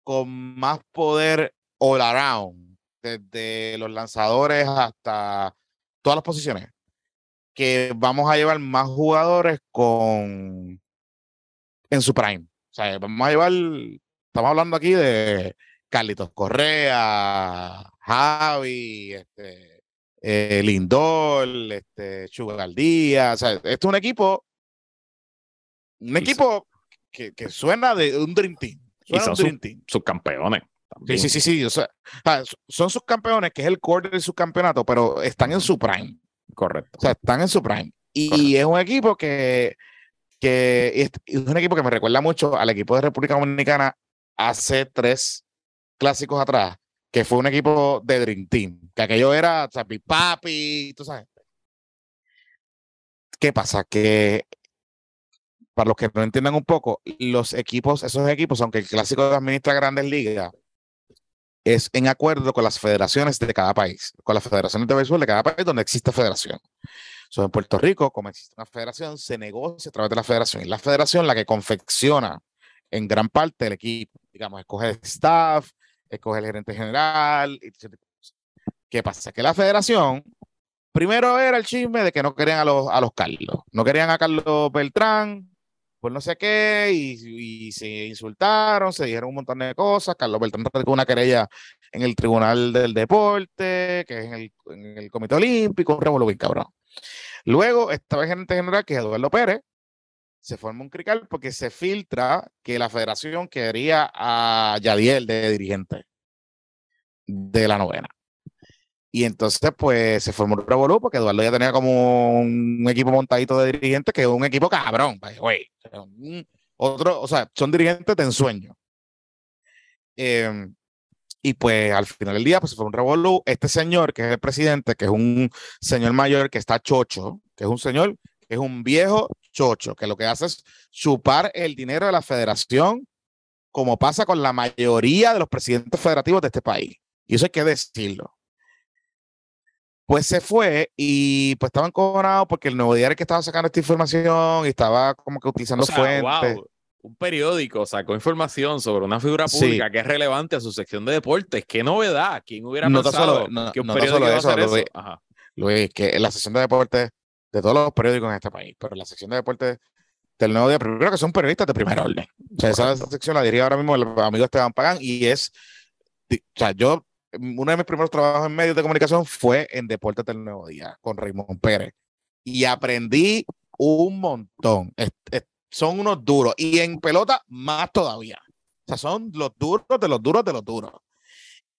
con más poder all around, desde los lanzadores hasta todas las posiciones, que vamos a llevar más jugadores con en su prime. O sea, vamos a llevar, estamos hablando aquí de Carlitos Correa, Javi, este, eh, Lindor, este, Chugal Díaz. O sea, esto es un equipo, un equipo que, que, suena de un Dream Team. Suena y son un Dream sus campeones. Sí, sí, sí, sí. O sea, son sus campeones, que es el core de su campeonato, pero están en su prime. Correcto. O sea, están en su prime. Y es un equipo que, que es, un equipo que me recuerda mucho al equipo de República Dominicana hace tres clásicos atrás, que fue un equipo de Dream Team, que aquello era Chapi Papi, tú sabes. ¿Qué pasa? Que para los que no entiendan un poco, los equipos, esos equipos, aunque el clásico administra grandes ligas, es en acuerdo con las federaciones de cada país, con las federaciones de béisbol de cada país donde existe federación. So, en Puerto Rico, como existe una federación, se negocia a través de la federación. Y la federación la que confecciona en gran parte el equipo. Digamos, escoge el staff, escoge el gerente general. ¿Qué pasa? Que la federación, primero era el chisme de que no querían a los, a los Carlos. No querían a Carlos Beltrán, pues no sé qué, y, se insultaron, se dijeron un montón de cosas. Carlos Beltrán con una querella en el Tribunal del Deporte, que es en el, en el Comité Olímpico, un revolú cabrón. Luego estaba el gerente general, que es Eduardo Pérez, se forma un crical porque se filtra que la federación quería a Yadiel de dirigente de la novena. Y entonces, pues, se formó un revolú porque Eduardo ya tenía como un equipo montadito de dirigentes que es un equipo cabrón, güey. Otro, o sea, son dirigentes de ensueño. Em, y pues al final del día, pues se fue un revolú. Este señor, que es el presidente, que es un señor mayor que está chocho, que es un señor, que es un viejo chocho, que lo que hace es chupar el dinero de la federación, como pasa con la mayoría de los presidentes federativos de este país. Y eso hay que decirlo. Pues se fue y pues estaba encojonado porque el nuevo diario que estaba sacando esta información y estaba como que utilizando fuentes un periódico sacó información sobre una figura pública que es relevante a su sección de deportes. ¿Qué novedad? ¿Quién hubiera no pensado que un periódico iba a hacer eso? Luis, que en la sección de deportes de todos los periódicos en este país, pero la sección de deportes del Nuevo Día, primero que son periodistas de primer orden. O sea, esa sección la diría ahora mismo el amigo Esteban Pagán y es, o sea, yo, uno de mis primeros trabajos en medios de comunicación fue en Deportes del Nuevo Día con Raymond Pérez y aprendí un montón son unos duros. Y en pelota, más todavía. O sea, son los duros de los duros de los duros.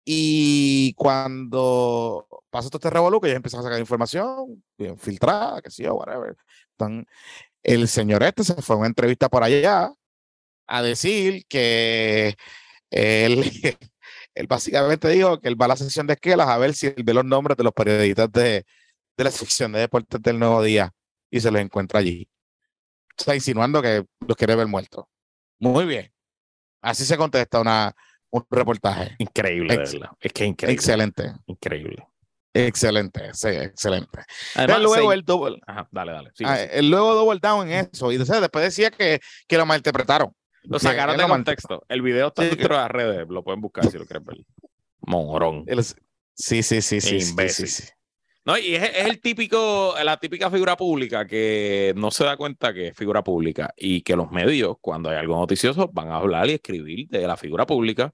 Y cuando pasa todo este revolú, que ya empiezan a sacar información, bien filtrada, que sí, o whatever. Entonces, el señor este se fue a una entrevista por allá a decir que él, él básicamente dijo que él va a la sesión de esquelas a ver si él ve los nombres de los periodistas de, de la sección de deportes del Nuevo Día y se los encuentra allí está insinuando que los quiere ver muertos. Muy bien. Así se contesta una, un reportaje. Increíble, Es que increíble. Excelente. Increíble. Excelente, sí, excelente. luego el double. Ajá, dale, dale. Ah, el luego double down en eso. Y después decía que, que lo malinterpretaron. Lo sacaron de contexto. El video está dentro de las redes. Lo pueden buscar si lo quieren ver. Morón. sí, sí, sí, sí. Imbécil. Sí, sí, no, y es, el típico, la típica figura pública que no se da cuenta que es figura pública y que los medios, cuando hay algo noticioso, van a hablar y escribir de la figura pública.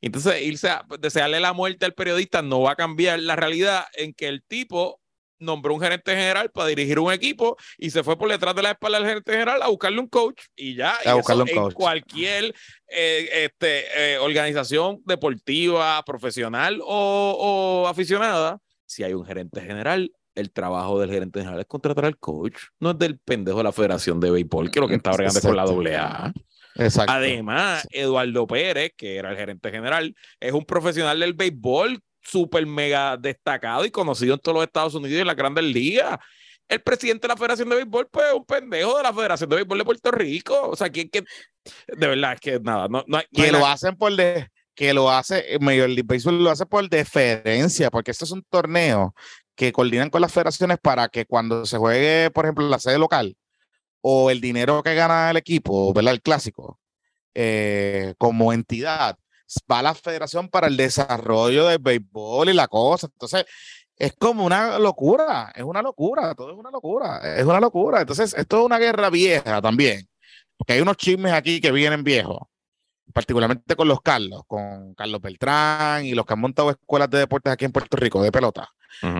Entonces, irse a desearle la muerte al periodista no va a cambiar la realidad en que el tipo nombró un gerente general para dirigir un equipo y se fue por detrás de la espalda del gerente general a buscarle un coach y ya. A buscarle un coach. En cualquier eh, este, eh, organización deportiva, profesional o, o aficionada, si hay un gerente general, el trabajo del gerente general es contratar al coach, no es del pendejo de la Federación de Béisbol, que es lo que está bregando con la AA. Exacto. Además, Eduardo Pérez, que era el gerente general, es un profesional del béisbol súper mega destacado y conocido en todos los Estados Unidos y en las grandes ligas. el presidente de la Federación de Béisbol, pues un pendejo de la Federación de Béisbol de Puerto Rico. O sea, que, que de verdad es que nada, no, no hay, que lo hacen por de, que lo hace, eh, Major League Baseball lo hace por deferencia, porque esto es un torneo que coordinan con las federaciones para que cuando se juegue, por ejemplo, la sede local o el dinero que gana el equipo, ¿verdad? El clásico, eh, como entidad, va a la federación para el desarrollo del béisbol y la cosa. Entonces, es como una locura, es una locura, todo es una locura, es una locura. Entonces, esto es una guerra vieja también, porque hay unos chismes aquí que vienen viejos, particularmente con los Carlos, con Carlos Beltrán y los que han montado escuelas de deportes aquí en Puerto Rico, de pelota.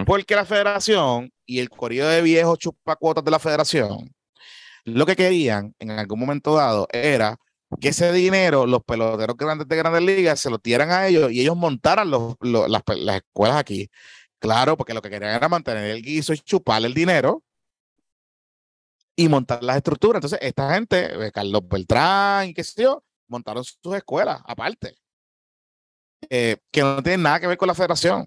Porque la federación y el corrido de viejos chupacuotas de la federación, lo que querían en algún momento dado era que ese dinero, los peloteros grandes de grandes ligas, se lo dieran a ellos y ellos montaran los, las, las escuelas aquí. Claro, porque lo que querían era mantener el guiso y chuparle el dinero y montar las estructuras. Entonces, esta gente, eh, Carlos Beltrán y qué sé yo, montaron sus escuelas aparte, eh, que no tienen nada que ver con la federación.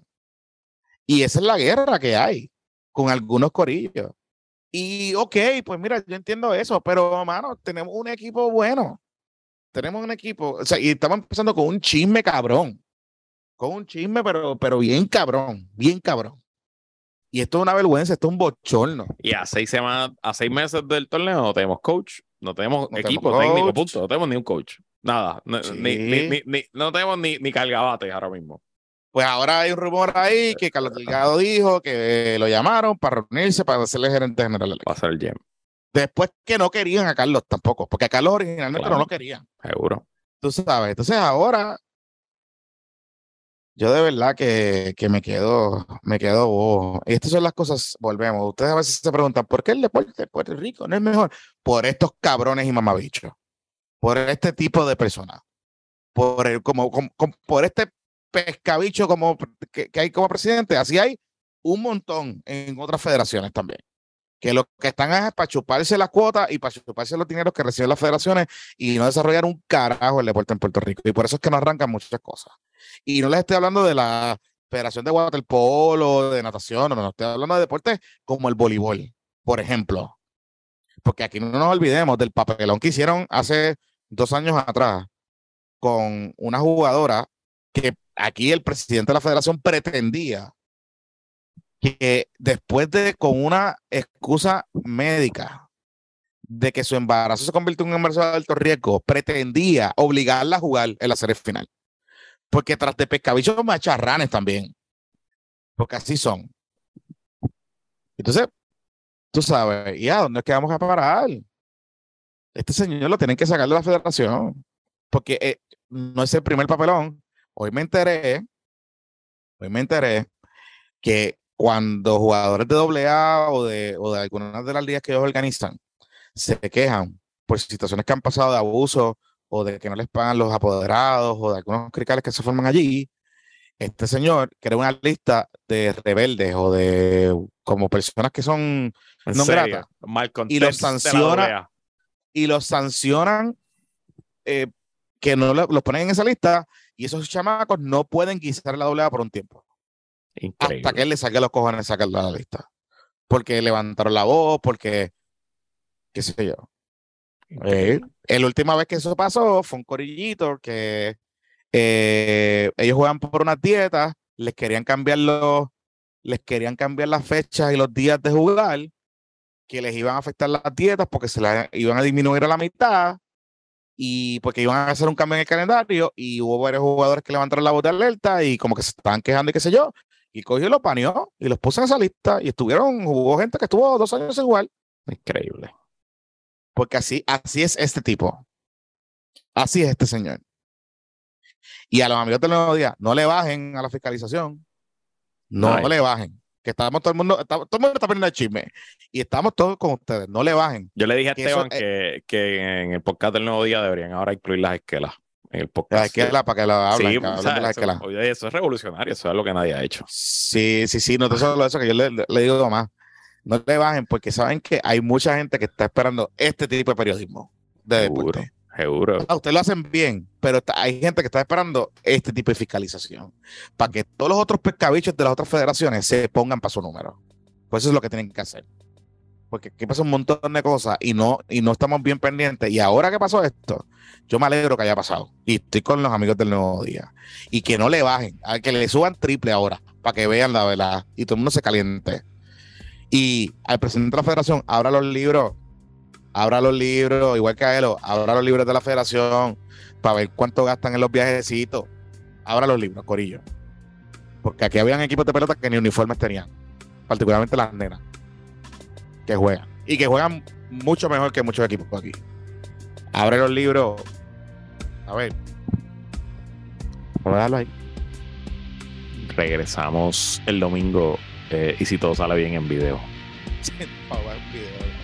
Y esa es la guerra que hay con algunos corillos. Y ok, pues mira, yo entiendo eso, pero mano, tenemos un equipo bueno. Tenemos un equipo, o sea, y estamos empezando con un chisme cabrón con un chisme, pero, pero bien cabrón, bien cabrón. Y esto es una vergüenza, esto es un bochorno. Y a seis semanas, a seis meses del torneo no tenemos coach, no tenemos equipo técnico, punto. No tenemos ni un coach. Nada. No, ni, ni, no tenemos ni, ni cargabates ahora mismo. Pues ahora hay un rumor ahí que Carlos Delgado dijo que lo llamaron para reunirse para hacerle gerente general. Para hacer el GM. Después que no querían a Carlos tampoco, porque a Carlos originalmente no lo querían. Seguro. Tú sabes. Entonces ahora yo de verdad que, que me quedo, me quedo Y estas son las cosas, volvemos. Ustedes a veces se preguntan, ¿por qué el deporte de Puerto Rico no es mejor? Por estos cabrones y mamabichos. Por este tipo de personas. Por, el, como, por este pescabicho como, que, hay como presidente. Así hay un montón en otras federaciones también. Que lo que están es para chuparse las cuotas y para chuparse los dineros que reciben las federaciones y no desarrollar un carajo el deporte en Puerto Rico. Y por eso es que no arrancan muchas cosas. Y no les estoy hablando de la Federación de Waterpolo, de natación, no, no, estoy hablando de deportes como el voleibol, por ejemplo. Porque aquí no nos olvidemos del papelón que hicieron hace dos años atrás con una jugadora que aquí el presidente de la federación pretendía que después de con una excusa médica de que su embarazo se convirtió en un embarazo de alto riesgo, pretendía obligarla a jugar en la serie final. Porque tras de pescabichos macharranes también. Porque así son. Entonces, tú sabes, ¿y a dónde es que vamos a parar? Este señor lo tienen que sacar de la federación. Porque eh, no es el primer papelón. Hoy me enteré, hoy me enteré que cuando jugadores de AA o de, o de algunas de las ligas que ellos organizan se quejan por situaciones que han pasado de abuso o de que no les pagan los apoderados o de algunos cricales que se forman allí, este señor crea una lista de rebeldes o de como personas que son no gratas y los sanciona y los sancionan eh, que no los ponen en esa lista y esos chamacos no pueden guisar la doblea por un tiempo. Hasta que él le saque los cojones sacar la lista. Porque levantaron la voz porque qué sé yo. Eh, la última vez que eso pasó fue un corillito que eh, ellos juegan por unas dietas, les querían cambiar los, les querían cambiar las fechas y los días de jugar, que les iban a afectar las dietas porque se las iban a disminuir a la mitad y porque iban a hacer un cambio en el calendario y hubo varios jugadores que levantaron la voz de alerta y como que se estaban quejando y qué sé yo, y cogió y lo paneó y los puso en esa lista y estuvieron, hubo gente que estuvo dos años igual. Increíble. Porque así, así es este tipo. Así es este señor. Y a los amigos del nuevo día, no le bajen a la fiscalización. No, le bajen. Que estamos todo el mundo, todo el mundo está poniendo el chisme. Y estamos todos con ustedes. No le bajen. Yo le dije a Esteban que, que, en el podcast del nuevo día deberían ahora incluir las esquelas. En el podcast. Las esquelas para que lo hablen. Sí, eso, eso, es revolucionario. Eso es lo que nadie ha hecho. Sí, sí, sí. No te solo eso que yo le, le digo más no le bajen porque saben que hay mucha gente que está esperando este tipo de periodismo de deporte. Seguro. Ah, ustedes lo hacen bien, pero hay gente que está esperando este tipo de fiscalización para que todos los otros pescabichos de las otras federaciones se pongan para su número. Pues eso es lo que tienen que hacer. porque aquí pasa un montón de cosas y no, y no estamos bien pendientes. Y ahora que pasó esto, yo me alegro que haya pasado. Y estoy con los amigos del Nuevo Día. Y que no le bajen, a que le suban triple ahora, para que vean la verdad. Y todo el mundo se caliente. Y al presidente de la federación, abra los libros, abra los libros, igual que a él, abra los libros de la federación, para ver cuánto gastan en los viajecitos. Abra los libros, Corillo. Porque aquí habían equipos de pelota que ni uniformes tenían, particularmente las nenas que juegan. Y que juegan mucho mejor que muchos equipos aquí. Abre los libros. A ver. Vamos a dejarlo ahí. Regresamos el domingo eh, y si todo sale bien en video.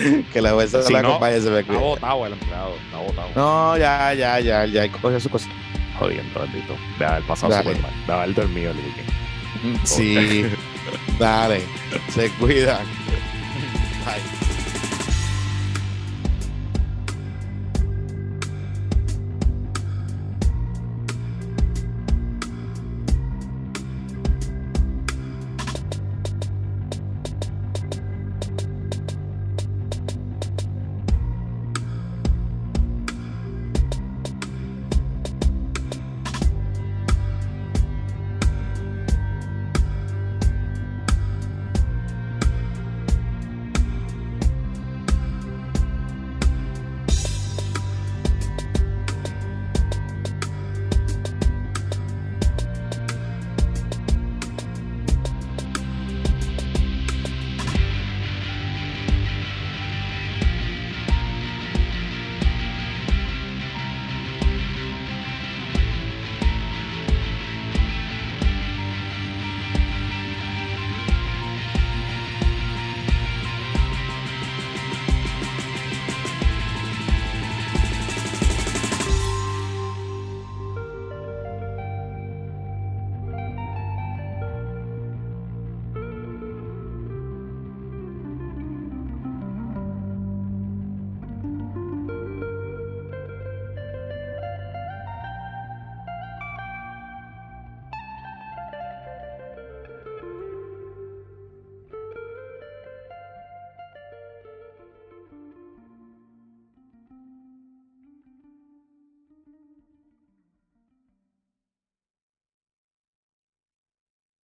que la bolsa Si la no, acompañe se me Está botado el empleado, está botado. No, ya, ya, ya, ya. Coge su cosa. Jodiendo, bendito. De haber pasado Dale. super mal. De haber dormido weekend. Sí. Dale. Se cuidan. Bye.